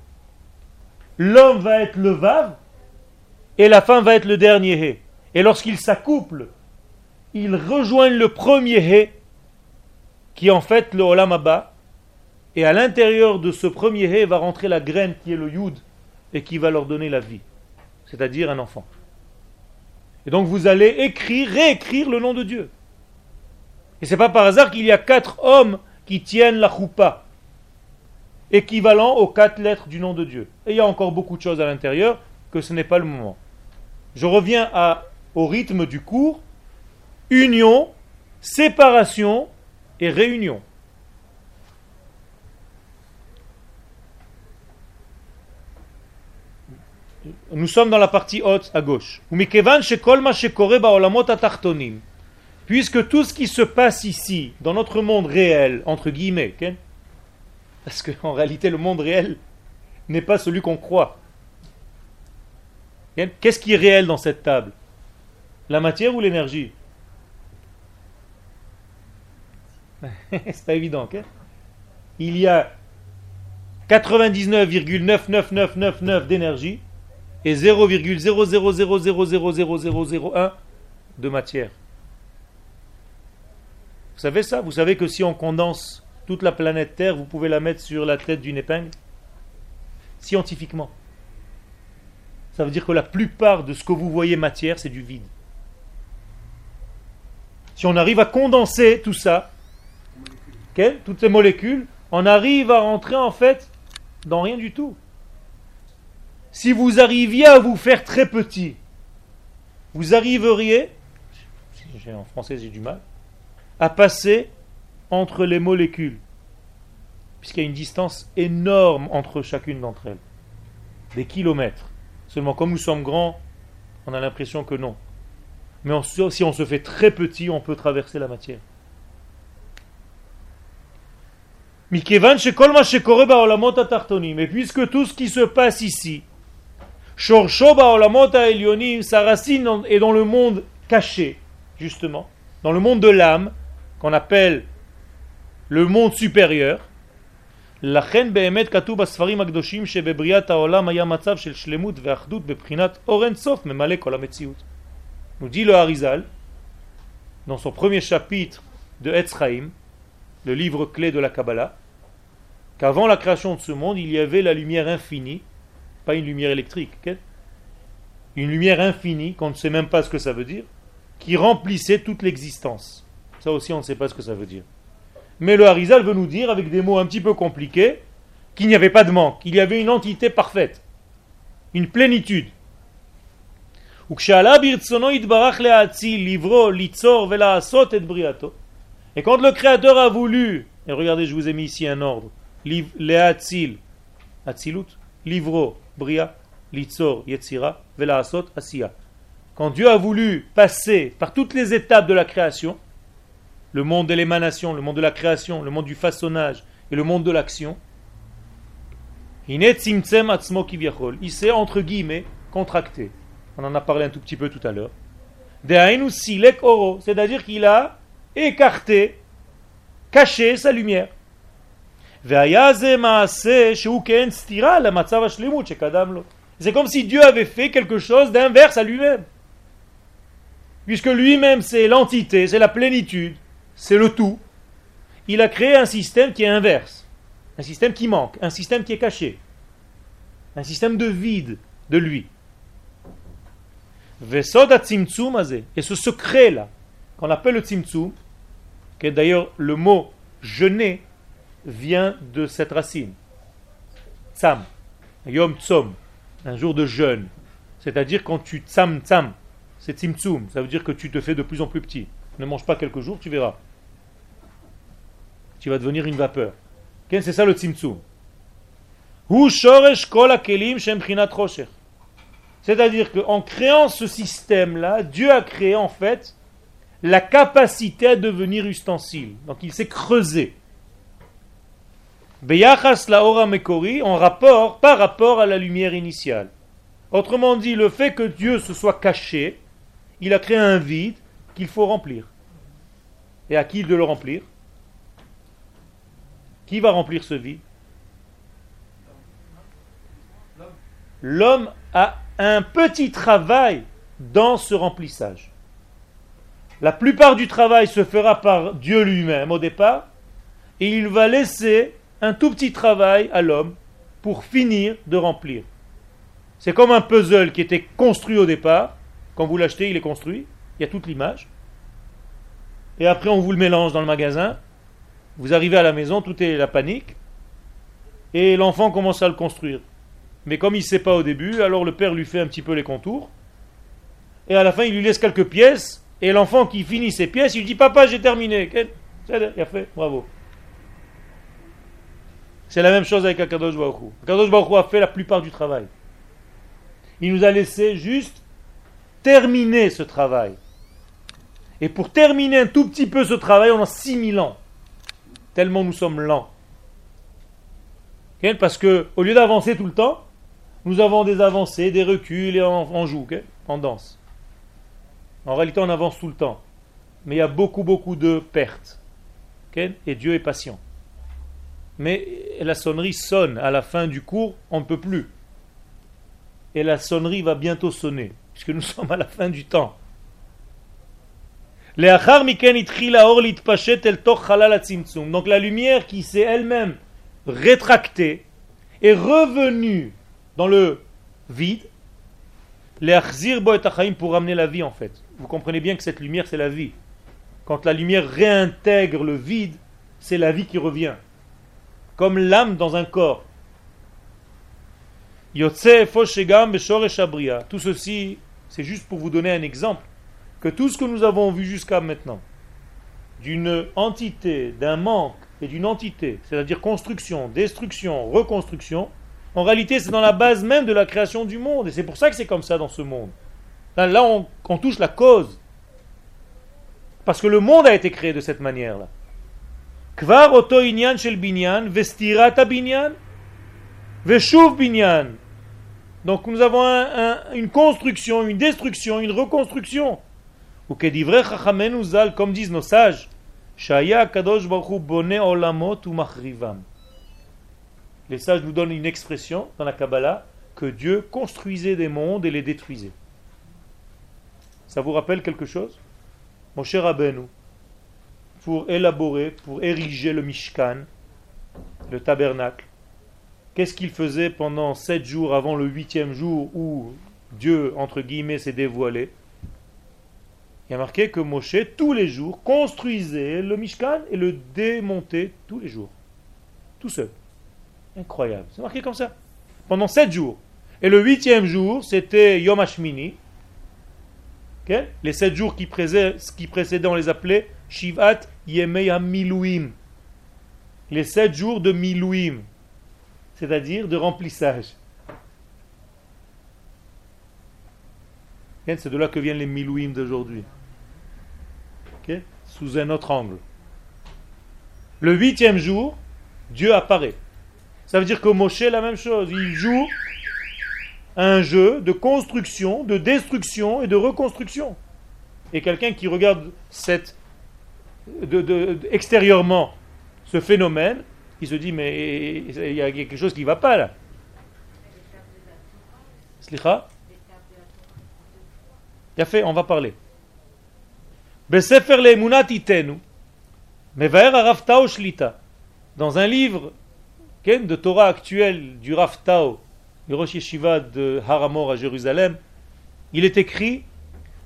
L'homme va être le vav et la femme va être le dernier he. Et lorsqu'ils s'accouplent, ils rejoignent le premier he, qui est en fait le olam abba, et à l'intérieur de ce premier he va rentrer la graine qui est le yud, et qui va leur donner la vie, c'est-à-dire un enfant. Et donc vous allez écrire, réécrire le nom de Dieu. Et c'est pas par hasard qu'il y a quatre hommes qui tiennent la choupa, équivalent aux quatre lettres du nom de Dieu. Et il y a encore beaucoup de choses à l'intérieur que ce n'est pas le moment. Je reviens à au rythme du cours, union, séparation et réunion. Nous sommes dans la partie haute à gauche. Puisque tout ce qui se passe ici, dans notre monde réel, entre guillemets, parce qu'en réalité le monde réel n'est pas celui qu'on croit. Qu'est-ce qui est réel dans cette table? La matière ou l'énergie C'est pas évident, ok Il y a 99,99999 d'énergie et 0,000000001 de matière. Vous savez ça? Vous savez que si on condense toute la planète Terre, vous pouvez la mettre sur la tête d'une épingle? Scientifiquement. Ça veut dire que la plupart de ce que vous voyez matière, c'est du vide. Si on arrive à condenser tout ça, toutes ces molécules, on arrive à rentrer en fait dans rien du tout. Si vous arriviez à vous faire très petit, vous arriveriez, en français j'ai du mal, à passer entre les molécules, puisqu'il y a une distance énorme entre chacune d'entre elles, des kilomètres. Seulement comme nous sommes grands, on a l'impression que non. Mais si on se fait très petit, on peut traverser la matière. Mais puisque tout ce qui se passe ici, sa racine est dans le monde caché, justement, dans le monde de l'âme, qu'on appelle le monde supérieur. לכן באמת כתוב בספרים הקדושים שבבריאת העולם היה מצב של שלמות ואחדות בבחינת אור אין סוף ממלא כל המציאות. Nous dit le Harizal, dans son premier chapitre de Etz Chaim, le livre clé de la Kabbalah, qu'avant la création de ce monde, il y avait la lumière infinie, pas une lumière électrique, une lumière infinie, qu'on ne sait même pas ce que ça veut dire, qui remplissait toute l'existence. Ça aussi, on ne sait pas ce que ça veut dire. Mais le Harizal veut nous dire, avec des mots un petit peu compliqués, qu'il n'y avait pas de manque, il y avait une entité parfaite, une plénitude. Et quand le Créateur a voulu, et regardez, je vous ai mis ici un ordre, Atzilut, Livro, Bria, Litzor, Yetzira, Velaasot, Asiya. Quand Dieu a voulu passer par toutes les étapes de la création, le monde de l'émanation, le monde de la création, le monde du façonnage et le monde de l'action, il s'est entre guillemets contracté. On en a parlé un tout petit peu tout à l'heure. C'est-à-dire qu'il a écarté, caché sa lumière. C'est comme si Dieu avait fait quelque chose d'inverse à lui-même. Puisque lui-même c'est l'entité, c'est la plénitude, c'est le tout. Il a créé un système qui est inverse. Un système qui manque, un système qui est caché. Un système de vide de lui. Et ce secret-là, qu'on appelle le tzimtzum, qui est d'ailleurs le mot jeûner, vient de cette racine. Tsam. Yom Tzom. Un jour de jeûne. C'est-à-dire quand tu tsam tsam, c'est tzimtzum. Ça veut dire que tu te fais de plus en plus petit. Ne mange pas quelques jours, tu verras. Tu vas devenir une vapeur. C'est ça le tzimtzum. C'est-à-dire qu'en créant ce système-là, Dieu a créé en fait la capacité à devenir ustensile. Donc il s'est creusé. Beyachas la ora mekori, en rapport, par rapport à la lumière initiale. Autrement dit, le fait que Dieu se soit caché, il a créé un vide qu'il faut remplir. Et à qui de le remplir? Qui va remplir ce vide? L'homme a un petit travail dans ce remplissage. La plupart du travail se fera par Dieu lui-même au départ, et il va laisser un tout petit travail à l'homme pour finir de remplir. C'est comme un puzzle qui était construit au départ. Quand vous l'achetez, il est construit. Il y a toute l'image. Et après, on vous le mélange dans le magasin. Vous arrivez à la maison, tout est la panique. Et l'enfant commence à le construire. Mais comme il ne sait pas au début, alors le père lui fait un petit peu les contours. Et à la fin, il lui laisse quelques pièces. Et l'enfant qui finit ses pièces, il dit Papa, j'ai terminé. Il a fait, bravo. C'est la même chose avec Akadosh Baruch Akadosh Baruch a fait la plupart du travail. Il nous a laissé juste terminer ce travail. Et pour terminer un tout petit peu ce travail, on a 6000 ans. Tellement nous sommes lents. Parce que au lieu d'avancer tout le temps, nous avons des avancées, des reculs et on, joue, on danse. En réalité, on avance tout le temps. Mais il y a beaucoup, beaucoup de pertes. Et Dieu est patient mais la sonnerie sonne. À la fin du cours, on ne peut plus. Et la sonnerie va bientôt sonner, puisque nous sommes à la fin du temps. Donc la lumière qui s'est elle-même rétractée est revenue dans le vide, pour ramener la vie en fait. Vous comprenez bien que cette lumière c'est la vie. Quand la lumière réintègre le vide, c'est la vie qui revient. Comme l'âme dans un corps. Tout ceci, c'est juste pour vous donner un exemple que tout ce que nous avons vu jusqu'à maintenant, d'une entité, d'un manque et d'une entité, c'est-à-dire construction, destruction, reconstruction, en réalité c'est dans la base même de la création du monde. Et c'est pour ça que c'est comme ça dans ce monde. Là, on, touche la cause. Parce que le monde a été créé de cette manière-là. Kvar oto shel binyan, vestirata binyan, veshuv binyan. Donc nous avons une construction, une destruction, une reconstruction. Ou que zal, comme disent nos sages, kadosh bone olamot machrivam. Les sages nous donnent une expression dans la Kabbalah que Dieu construisait des mondes et les détruisait. Ça vous rappelle quelque chose? Mon cher Rabbeinu, pour élaborer, pour ériger le Mishkan, le tabernacle, Qu'est-ce qu'il faisait pendant sept jours avant le huitième jour où Dieu, entre guillemets, s'est dévoilé? Il y a marqué que Moshe, tous les jours, construisait le Mishkan et le démontait tous les jours. Tout seul. Incroyable. C'est marqué comme ça. Pendant sept jours. Et le huitième jour, c'était Yom Hashmini. Les sept jours qui précédaient, qui on les appelait Shivat Yemei Miluim. Les sept jours de Miluim c'est-à-dire de remplissage. C'est de là que viennent les milouim d'aujourd'hui. Sous un autre angle. Le huitième jour, Dieu apparaît. Ça veut dire que Moshe, la même chose. Il joue un jeu de construction, de destruction et de reconstruction. Et quelqu'un qui regarde cette, extérieurement ce phénomène il se dit, mais il y a quelque chose qui ne va pas là. Slicha? Il a fait, on va parler. Dans un livre de Torah actuel du Raftao, du Rosh Yeshiva de Haramor à Jérusalem, il est écrit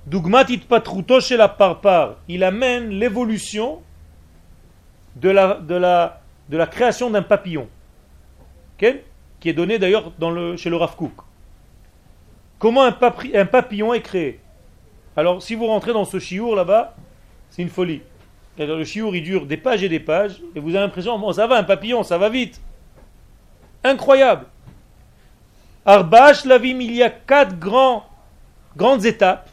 Dugmatit patruto chez la parpar. Il amène l'évolution de la, création d'un papillon, qui est donné d'ailleurs chez le Rav Comment un, papillon est créé? Alors, si vous rentrez dans ce chiour là-bas, c'est une folie. le chiour, il dure des pages et des pages, et vous avez l'impression, bon, ça va, un papillon, ça va vite. Incroyable. Arbash Lavim, il y a quatre grands, grandes étapes,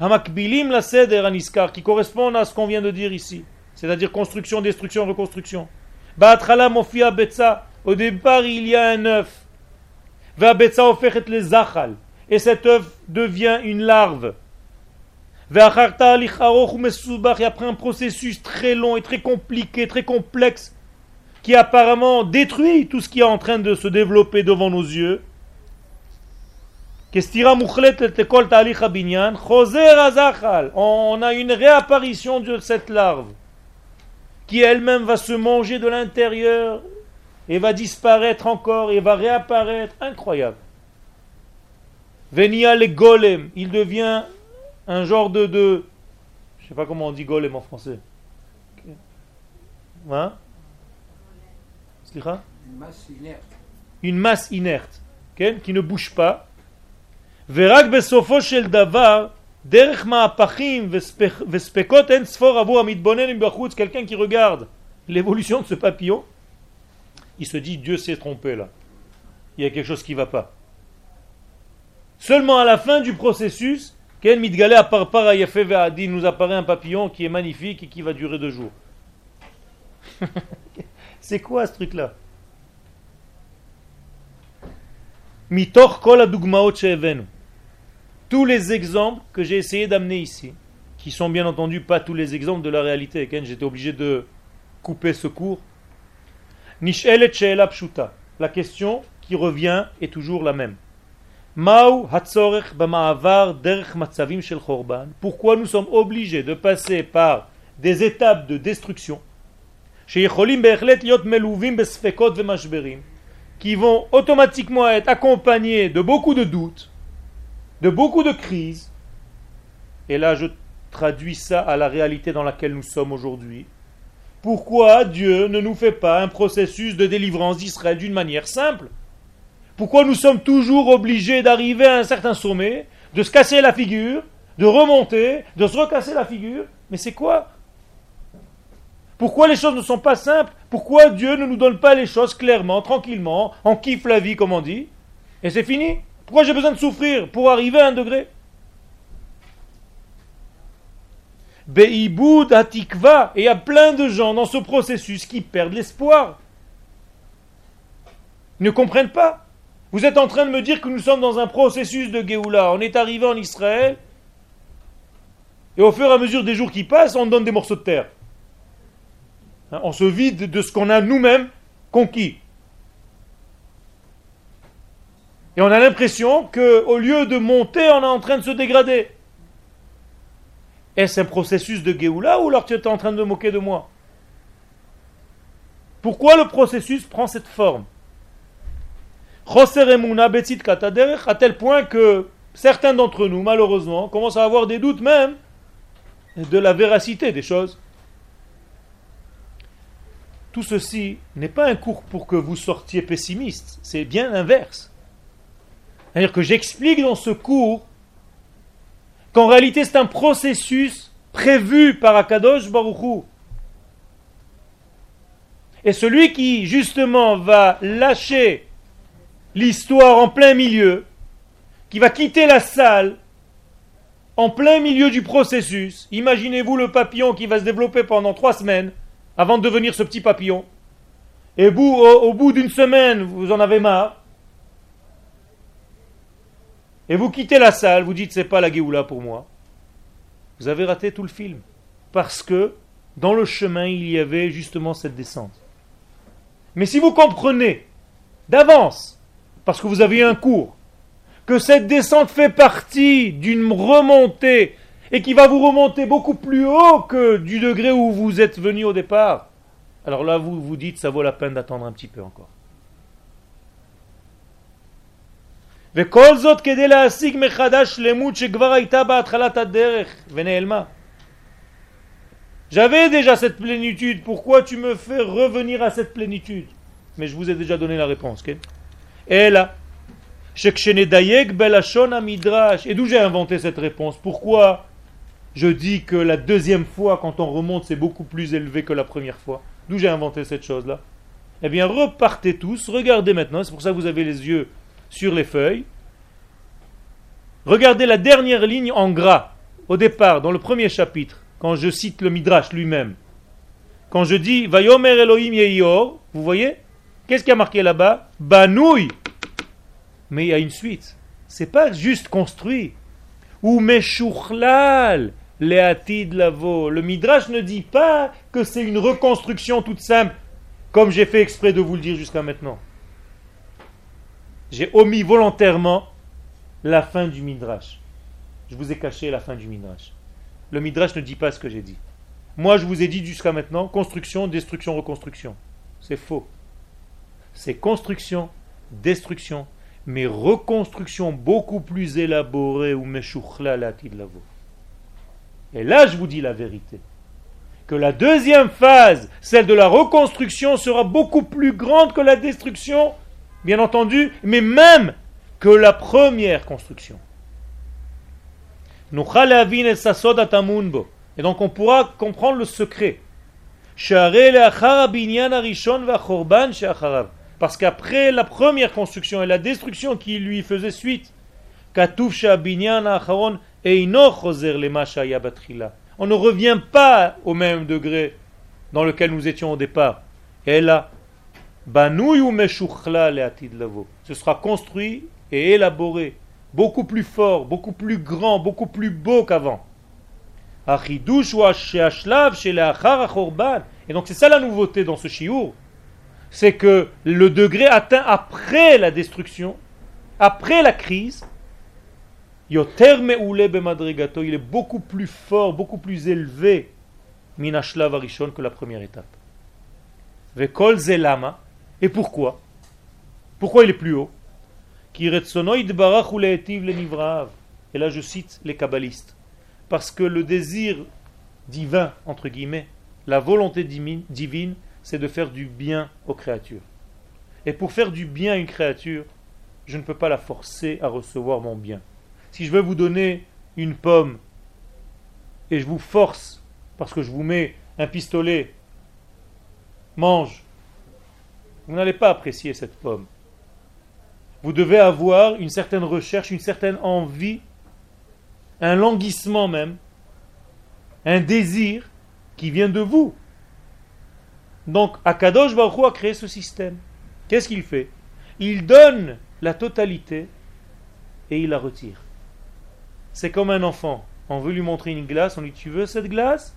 Hamakbilim la Seder Aniskar, qui correspondent à ce qu'on vient de dire ici. C'est-à-dire construction, destruction, reconstruction. Au départ, il y a un œuf. Et cet œuf devient une larve. Après un processus très long et très compliqué, très complexe, qui apparemment détruit tout ce qui est en train de se développer devant nos yeux. On a une réapparition de cette larve qui elle-même va se manger de l'intérieur et va disparaître encore et va réapparaître. Incroyable. Venia le golem, il devient un genre de, je sais pas comment on dit golem en français. Hein? Une masse inerte. Une masse inerte, qui ne bouge pas. Davar, quelqu'un qui regarde l'évolution de ce papillon, il se dit Dieu s'est trompé là. Il y a quelque chose qui ne va pas. Seulement à la fin du processus, Ken Midgale nous apparaît un papillon qui est magnifique et qui va durer deux jours. C'est quoi ce truc-là? Tous les exemples que j'ai essayé d'amener ici, qui sont bien entendu pas tous les exemples de la réalité, j'étais obligé de couper ce cours. La question qui revient est toujours la même. Pourquoi nous sommes obligés de passer par des étapes de destruction qui vont automatiquement être accompagnées de beaucoup de doutes de beaucoup de crises, et là je traduis ça à la réalité dans laquelle nous sommes aujourd'hui, pourquoi Dieu ne nous fait pas un processus de délivrance d'Israël d'une manière simple? Pourquoi nous sommes toujours obligés d'arriver à un certain sommet, de se casser la figure, de remonter, de se recasser la figure? Mais c'est quoi Pourquoi les choses ne sont pas simples? Pourquoi Dieu ne nous donne pas les choses clairement, tranquillement, on kiffe la vie comme on dit, et c'est fini? Pourquoi j'ai besoin de souffrir pour arriver à un degré? Beiboud Atikva. Et il y a plein de gens dans ce processus qui perdent l'espoir. Ils ne comprennent pas? Vous êtes en train de me dire que nous sommes dans un processus de Géoula. On est arrivé en Israël. Et au fur et à mesure des jours qui passent, on donne des morceaux de terre. Hein, on se vide de ce qu'on a nous-mêmes conquis. Et on a l'impression qu'au lieu de monter, on est en train de se dégrader. Est-ce un processus de Géoula ou alors tu es en train de moquer de moi? Pourquoi le processus prend cette forme? À tel point que certains d'entre nous, malheureusement, commencent à avoir des doutes même de la véracité des choses. Tout ceci n'est pas un cours pour que vous sortiez pessimiste, c'est bien l'inverse. C'est-à-dire que j'explique dans ce cours qu'en réalité c'est un processus prévu par Akadosh Baruchou. Et celui qui justement va lâcher l'histoire en plein milieu, qui va quitter la salle en plein milieu du processus, imaginez-vous le papillon qui va se développer pendant trois semaines avant de devenir ce petit papillon. Et au, bout d'une semaine, vous en avez marre, et vous quittez la salle, vous dites c'est pas la Géoula pour moi, vous avez raté tout le film. Parce que dans le chemin, il y avait justement cette descente. Mais si vous comprenez d'avance, parce que vous avez eu un cours, que cette descente fait partie d'une remontée et qui va vous remonter beaucoup plus haut que du degré où vous êtes venu au départ, alors là vous vous dites ça vaut la peine d'attendre un petit peu encore. J'avais déjà cette plénitude, pourquoi tu me fais revenir à cette plénitude? Mais je vous ai déjà donné la réponse. Et là, et d'où j'ai inventé cette réponse? Pourquoi je dis que la deuxième fois, quand on remonte, c'est beaucoup plus élevé que la première fois D'où j'ai inventé cette chose-là Eh bien, repartez tous, regardez maintenant, c'est pour ça que vous avez les yeux sur les feuilles. Regardez la dernière ligne en gras, au départ, dans le premier chapitre, quand je cite le Midrash lui-même. Quand je dis Vayomer Elohim Yeyor, vous voyez Qu'est-ce qui a marqué là-bas? Banouille Mais il y a une suite. C'est pas juste construit. Ou Meshuchlal, Leatid Lavo. Le Midrash ne dit pas que c'est une reconstruction toute simple, comme j'ai fait exprès de vous le dire jusqu'à maintenant. J'ai omis volontairement la fin du Midrash. Je vous ai caché la fin du Midrash. Le Midrash ne dit pas ce que j'ai dit. Moi, je vous ai dit jusqu'à maintenant construction, destruction, reconstruction. C'est faux. C'est construction, destruction, mais reconstruction beaucoup plus élaborée ou meshouchla lavo. Et là, je vous dis la vérité. Que la deuxième phase, celle de la reconstruction, sera beaucoup plus grande que la destruction bien entendu, mais même que la première construction. Et donc on pourra comprendre le secret. Parce qu'après la première construction et la destruction qui lui faisait suite, on ne revient pas au même degré dans lequel nous étions au départ. Et là, ce sera construit et élaboré, beaucoup plus fort, beaucoup plus grand, beaucoup plus beau qu'avant. Et donc c'est ça la nouveauté dans ce chiour, c'est que le degré atteint après la destruction, après la crise, il est beaucoup plus fort, beaucoup plus élevé que la première étape. Et pourquoi? Pourquoi il est plus haut? Et là je cite les kabbalistes. Parce que le désir divin, entre guillemets, la volonté divine, c'est de faire du bien aux créatures. Et pour faire du bien à une créature, je ne peux pas la forcer à recevoir mon bien. Si je veux vous donner une pomme et je vous force, parce que je vous mets un pistolet, mange, vous n'allez pas apprécier cette pomme. Vous devez avoir une certaine recherche, une certaine envie, un languissement même, un désir qui vient de vous. Donc, Akadosh Baruch a créé ce système. Qu'est-ce qu'il fait? Il donne la totalité et il la retire. C'est comme un enfant. On veut lui montrer une glace, on lui dit Tu veux cette glace?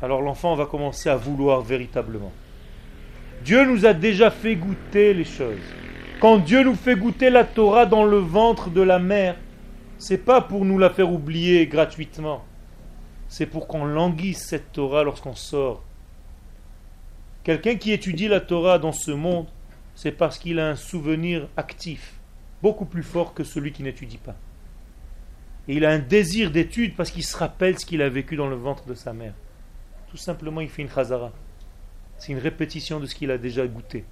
Alors l'enfant va commencer à vouloir véritablement. Dieu nous a déjà fait goûter les choses. Quand Dieu nous fait goûter la Torah dans le ventre de la mère, c'est pas pour nous la faire oublier gratuitement. C'est pour qu'on languisse cette Torah lorsqu'on sort. Quelqu'un qui étudie la Torah dans ce monde, c'est parce qu'il a un souvenir actif, beaucoup plus fort que celui qui n'étudie pas. Et il a un désir d'étude parce qu'il se rappelle ce qu'il a vécu dans le ventre de sa mère. Tout simplement, il fait une chazara. C'est une répétition de ce qu'il a déjà goûté.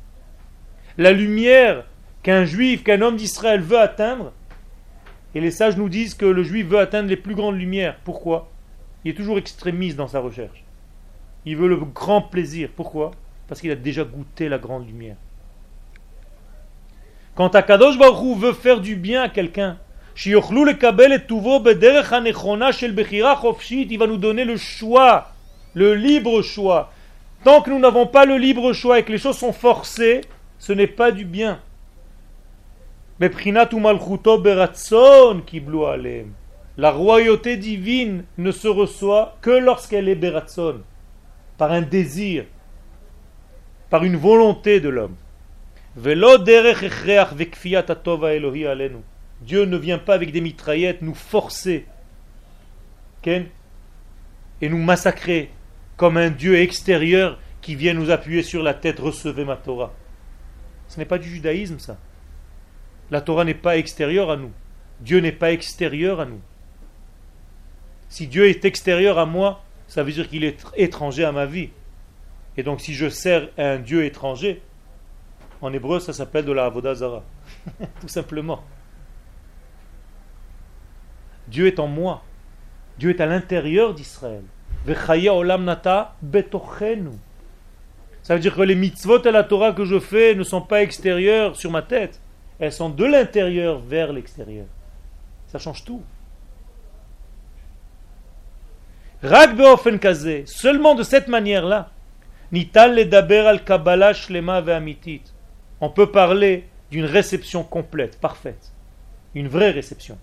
La lumière qu'un juif, qu'un homme d'Israël veut atteindre, et les sages nous disent que le juif veut atteindre les plus grandes lumières. Pourquoi? Il est toujours extrémiste dans sa recherche. Il veut le grand plaisir. Pourquoi? Parce qu'il a déjà goûté la grande lumière. Quand Akadosh Baruch veut faire du bien à quelqu'un, il va nous donner le choix, le libre choix. Tant que nous n'avons pas le libre choix et que les choses sont forcées, ce n'est pas du bien. La royauté divine ne se reçoit que lorsqu'elle est beratson, par un désir, par une volonté de l'homme. Dieu ne vient pas avec des mitraillettes nous forcer et nous massacrer comme un Dieu extérieur qui vient nous appuyer sur la tête, recevez ma Torah. Ce n'est pas du judaïsme ça. La Torah n'est pas extérieure à nous. Dieu n'est pas extérieur à nous. Si Dieu est extérieur à moi, ça veut dire qu'il est étranger à ma vie. Et donc si je sers un Dieu étranger, en hébreu ça s'appelle de la Avodazara. Tout simplement. Dieu est en moi. Dieu est à l'intérieur d'Israël. Ça veut dire que les mitzvot et la Torah que je fais ne sont pas extérieures sur ma tête. Elles sont de l'intérieur vers l'extérieur. Ça change tout. seulement de cette manière-là, al Kabbalah shlema On peut parler d'une réception complète, parfaite. Une vraie réception.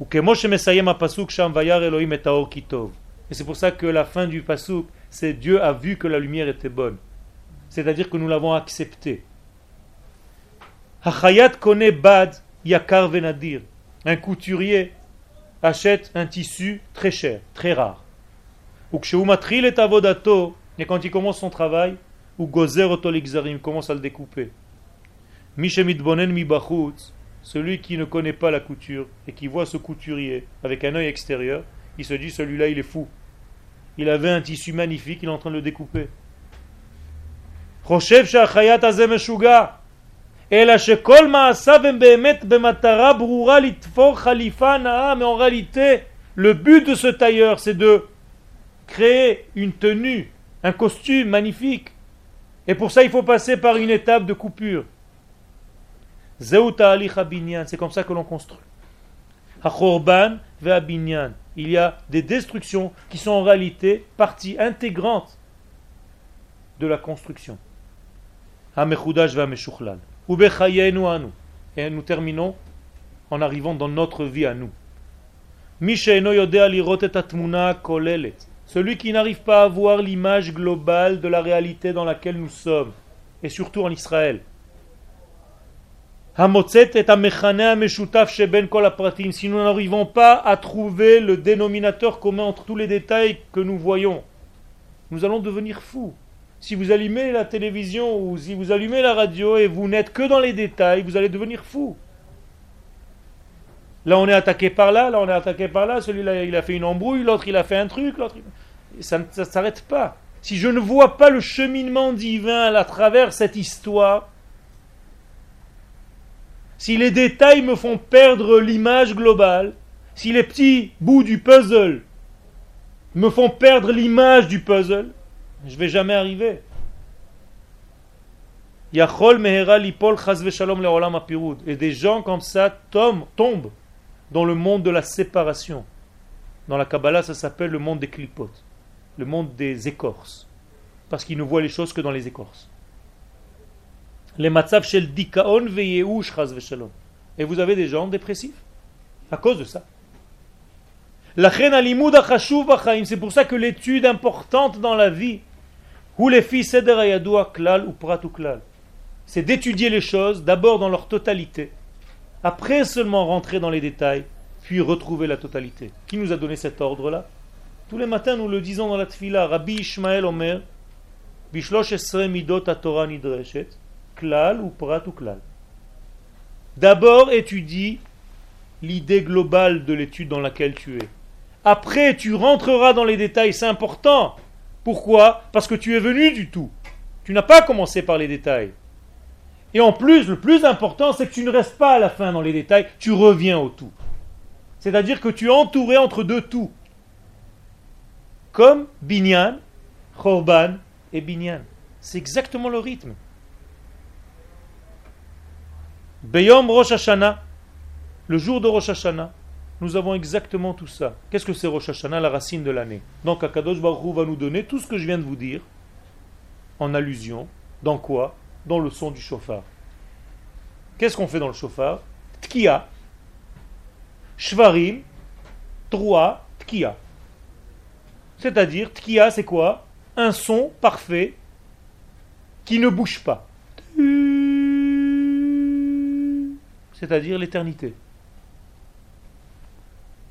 Et c'est pour ça que la fin du pasuk, c'est Dieu a vu que la lumière était bonne. C'est-à-dire que nous l'avons accepté. Hachayat connaît bad yakar. Un couturier achète un tissu très cher, très rare. Et quand il commence son travail, ou gozer commence à le découper. Mishemit mi celui qui ne connaît pas la couture et qui voit ce couturier avec un œil extérieur, il se dit celui-là il est fou. Il avait un tissu magnifique, il est en train de le découper. Mais en réalité, le but de ce tailleur, c'est de créer une tenue, un costume magnifique. Et pour ça, il faut passer par une étape de coupure. C'est comme ça que l'on construit. Il y a des destructions qui sont en réalité partie intégrante de la construction. Et nous terminons en arrivant dans notre vie à nous. Celui qui n'arrive pas à voir l'image globale de la réalité dans laquelle nous sommes, et surtout en Israël. Si nous n'arrivons pas à trouver le dénominateur commun entre tous les détails que nous voyons, nous allons devenir fous. Si vous allumez la télévision ou si vous allumez la radio et vous n'êtes que dans les détails, vous allez devenir fou. Là, on est attaqué par là, là, on est attaqué par là. Celui-là, il a fait une embrouille, l'autre, il a fait un truc, l'autre. Ça ne s'arrête pas. Si je ne vois pas le cheminement divin à travers cette histoire, si les détails me font perdre l'image globale, si les petits bouts du puzzle me font perdre l'image du puzzle, je ne vais jamais arriver. Et des gens comme ça tombent dans le monde de la séparation. Dans la Kabbalah, ça s'appelle le monde des clipotes, le monde des écorces. Parce qu'ils ne voient les choses que dans les écorces. Les matzav shel dikaon Et vous avez des gens dépressifs à cause de ça. C'est pour ça que l'étude importante dans la vie, c'est d'étudier les choses d'abord dans leur totalité, après seulement rentrer dans les détails, puis retrouver la totalité. Qui nous a donné cet ordre-là? Tous les matins, nous le disons dans la tfila. Rabbi Ishmael Omer, Bishlosh midot Torah nidreshet, D'abord, étudie l'idée globale de l'étude dans laquelle tu es. Après, tu rentreras dans les détails, c'est important. Pourquoi? Parce que tu es venu du tout. Tu n'as pas commencé par les détails. Et en plus, le plus important, c'est que tu ne restes pas à la fin dans les détails, tu reviens au tout. C'est-à-dire que tu es entouré entre deux tout. Comme Binyan, Chorban et Binyan. C'est exactement le rythme. Beyom Rosh Hashanah, le jour de Rosh Hashanah, nous avons exactement tout ça. Qu'est-ce que c'est Rosh Hashanah, la racine de l'année? Donc Akadosh Baruch va nous donner tout ce que je viens de vous dire en allusion. Dans quoi? Dans le son du chauffard. Qu'est-ce qu'on fait dans le chauffard Tkia, Shvarim, Troa, Tkia. C'est-à-dire, Tkia, c'est quoi? Un son parfait qui ne bouge pas. C'est-à-dire l'éternité.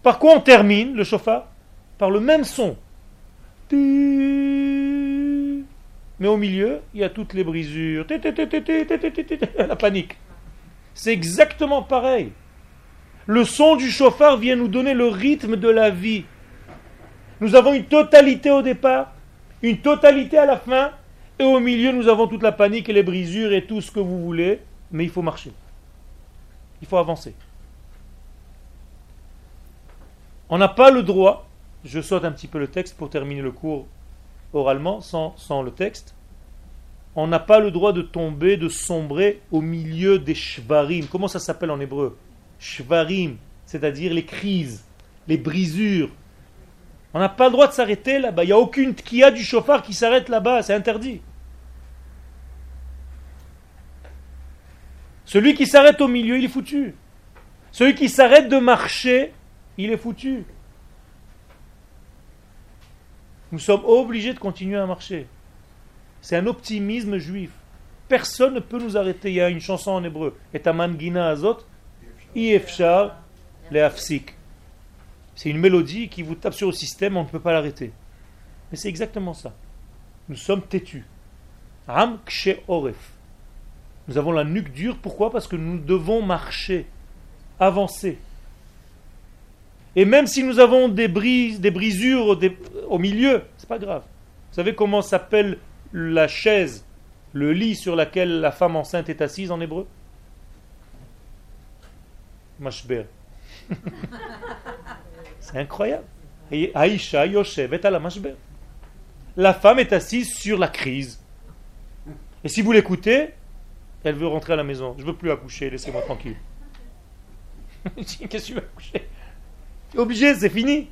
Par quoi on termine le chauffard? Par le même son. Mais au milieu, il y a toutes les brisures. La panique. C'est exactement pareil. Le son du chauffard vient nous donner le rythme de la vie. Nous avons une totalité au départ, une totalité à la fin, et au milieu, nous avons toute la panique et les brisures et tout ce que vous voulez, mais il faut marcher. Il faut avancer. On n'a pas le droit, je saute un petit peu le texte pour terminer le cours oralement, sans, le texte, on n'a pas le droit de tomber, de sombrer au milieu des shvarim. Comment ça s'appelle en hébreu? Shvarim, c'est-à-dire les crises, les brisures. On n'a pas le droit de s'arrêter là-bas. Il n'y a aucune tkia du chauffard qui s'arrête là-bas, c'est interdit. Celui qui s'arrête au milieu, il est foutu. Celui qui s'arrête de marcher, il est foutu. Nous sommes obligés de continuer à marcher. C'est un optimisme juif. Personne ne peut nous arrêter. Il y a une chanson en hébreu. Et Gina Azot, Ifshar le Afsik. C'est une mélodie qui vous tape sur le système, on ne peut pas l'arrêter. Mais c'est exactement ça. Nous sommes têtus. Ram Oref. Nous avons la nuque dure. Pourquoi? Parce que nous devons marcher, avancer. Et même si nous avons des brises, des brisures au milieu, c'est pas grave. Vous savez comment s'appelle la chaise, le lit sur lequel la femme enceinte est assise en hébreu? Mashber. c'est incroyable. Aïcha Yoshevet la Mashber. La femme est assise sur la crise. Et si vous l'écoutez, elle veut rentrer à la maison. Je veux plus accoucher, laissez-moi tranquille. Qu'est-ce que tu veux accoucher? Obligé, c'est fini.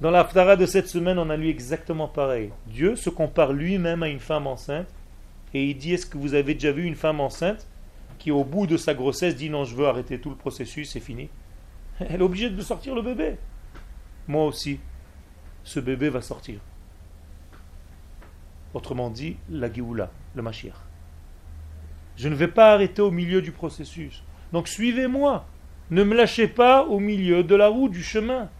Dans l'Aftara de cette semaine, on a lu exactement pareil. Dieu se compare lui-même à une femme enceinte et il dit Est-ce que vous avez déjà vu une femme enceinte qui, au bout de sa grossesse, dit Non, je veux arrêter tout le processus, c'est fini? Elle est obligée de sortir le bébé. Moi aussi, ce bébé va sortir. Autrement dit, la Géoula, le Mashiach. Je ne vais pas arrêter au milieu du processus. Donc suivez-moi. Ne me lâchez pas au milieu de la roue, du chemin.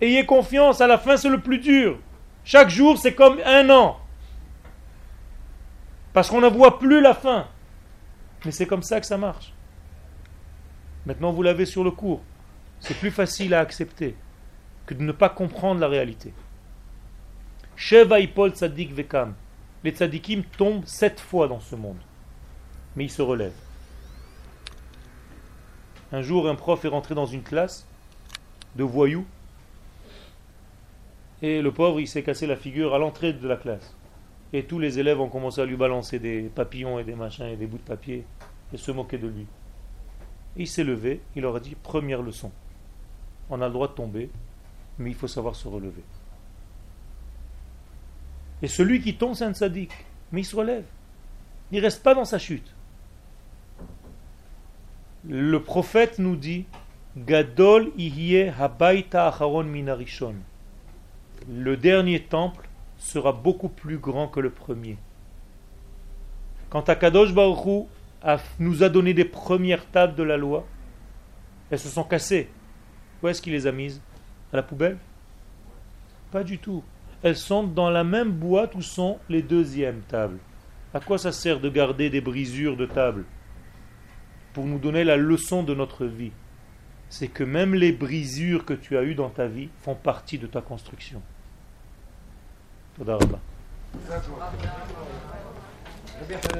Ayez confiance, à la fin c'est le plus dur. Chaque jour c'est comme un an. Parce qu'on ne voit plus la fin. Mais c'est comme ça que ça marche. Maintenant, vous l'avez sur le cours. C'est plus facile à accepter que de ne pas comprendre la réalité. Sheva Ipol Tzadik Vekam. Les tzadikim tombent sept fois dans ce monde. Mais ils se relèvent. Un jour, un prof est rentré dans une classe de voyous. Et le pauvre, il s'est cassé la figure à l'entrée de la classe. Et tous les élèves ont commencé à lui balancer des papillons et des machins et des bouts de papier et se moquer de lui. il s'est levé, il leur a dit première leçon. On a le droit de tomber, mais il faut savoir se relever. Et celui qui tombe, c'est un sadique. Mais il se relève. Il ne reste pas dans sa chute. Le prophète nous dit Gadol habaita acharon minarishon. Le dernier temple sera beaucoup plus grand que le premier. Quand Akadosh Baruch nous a donné des premières tables de la loi, elles se sont cassées. Où est-ce qu'il les a mises? À la poubelle? Pas du tout elles sont dans la même boîte où sont les deuxièmes tables. À quoi ça sert de garder des brisures de table? Pour nous donner la leçon de notre vie. C'est que même les brisures que tu as eues dans ta vie font partie de ta construction.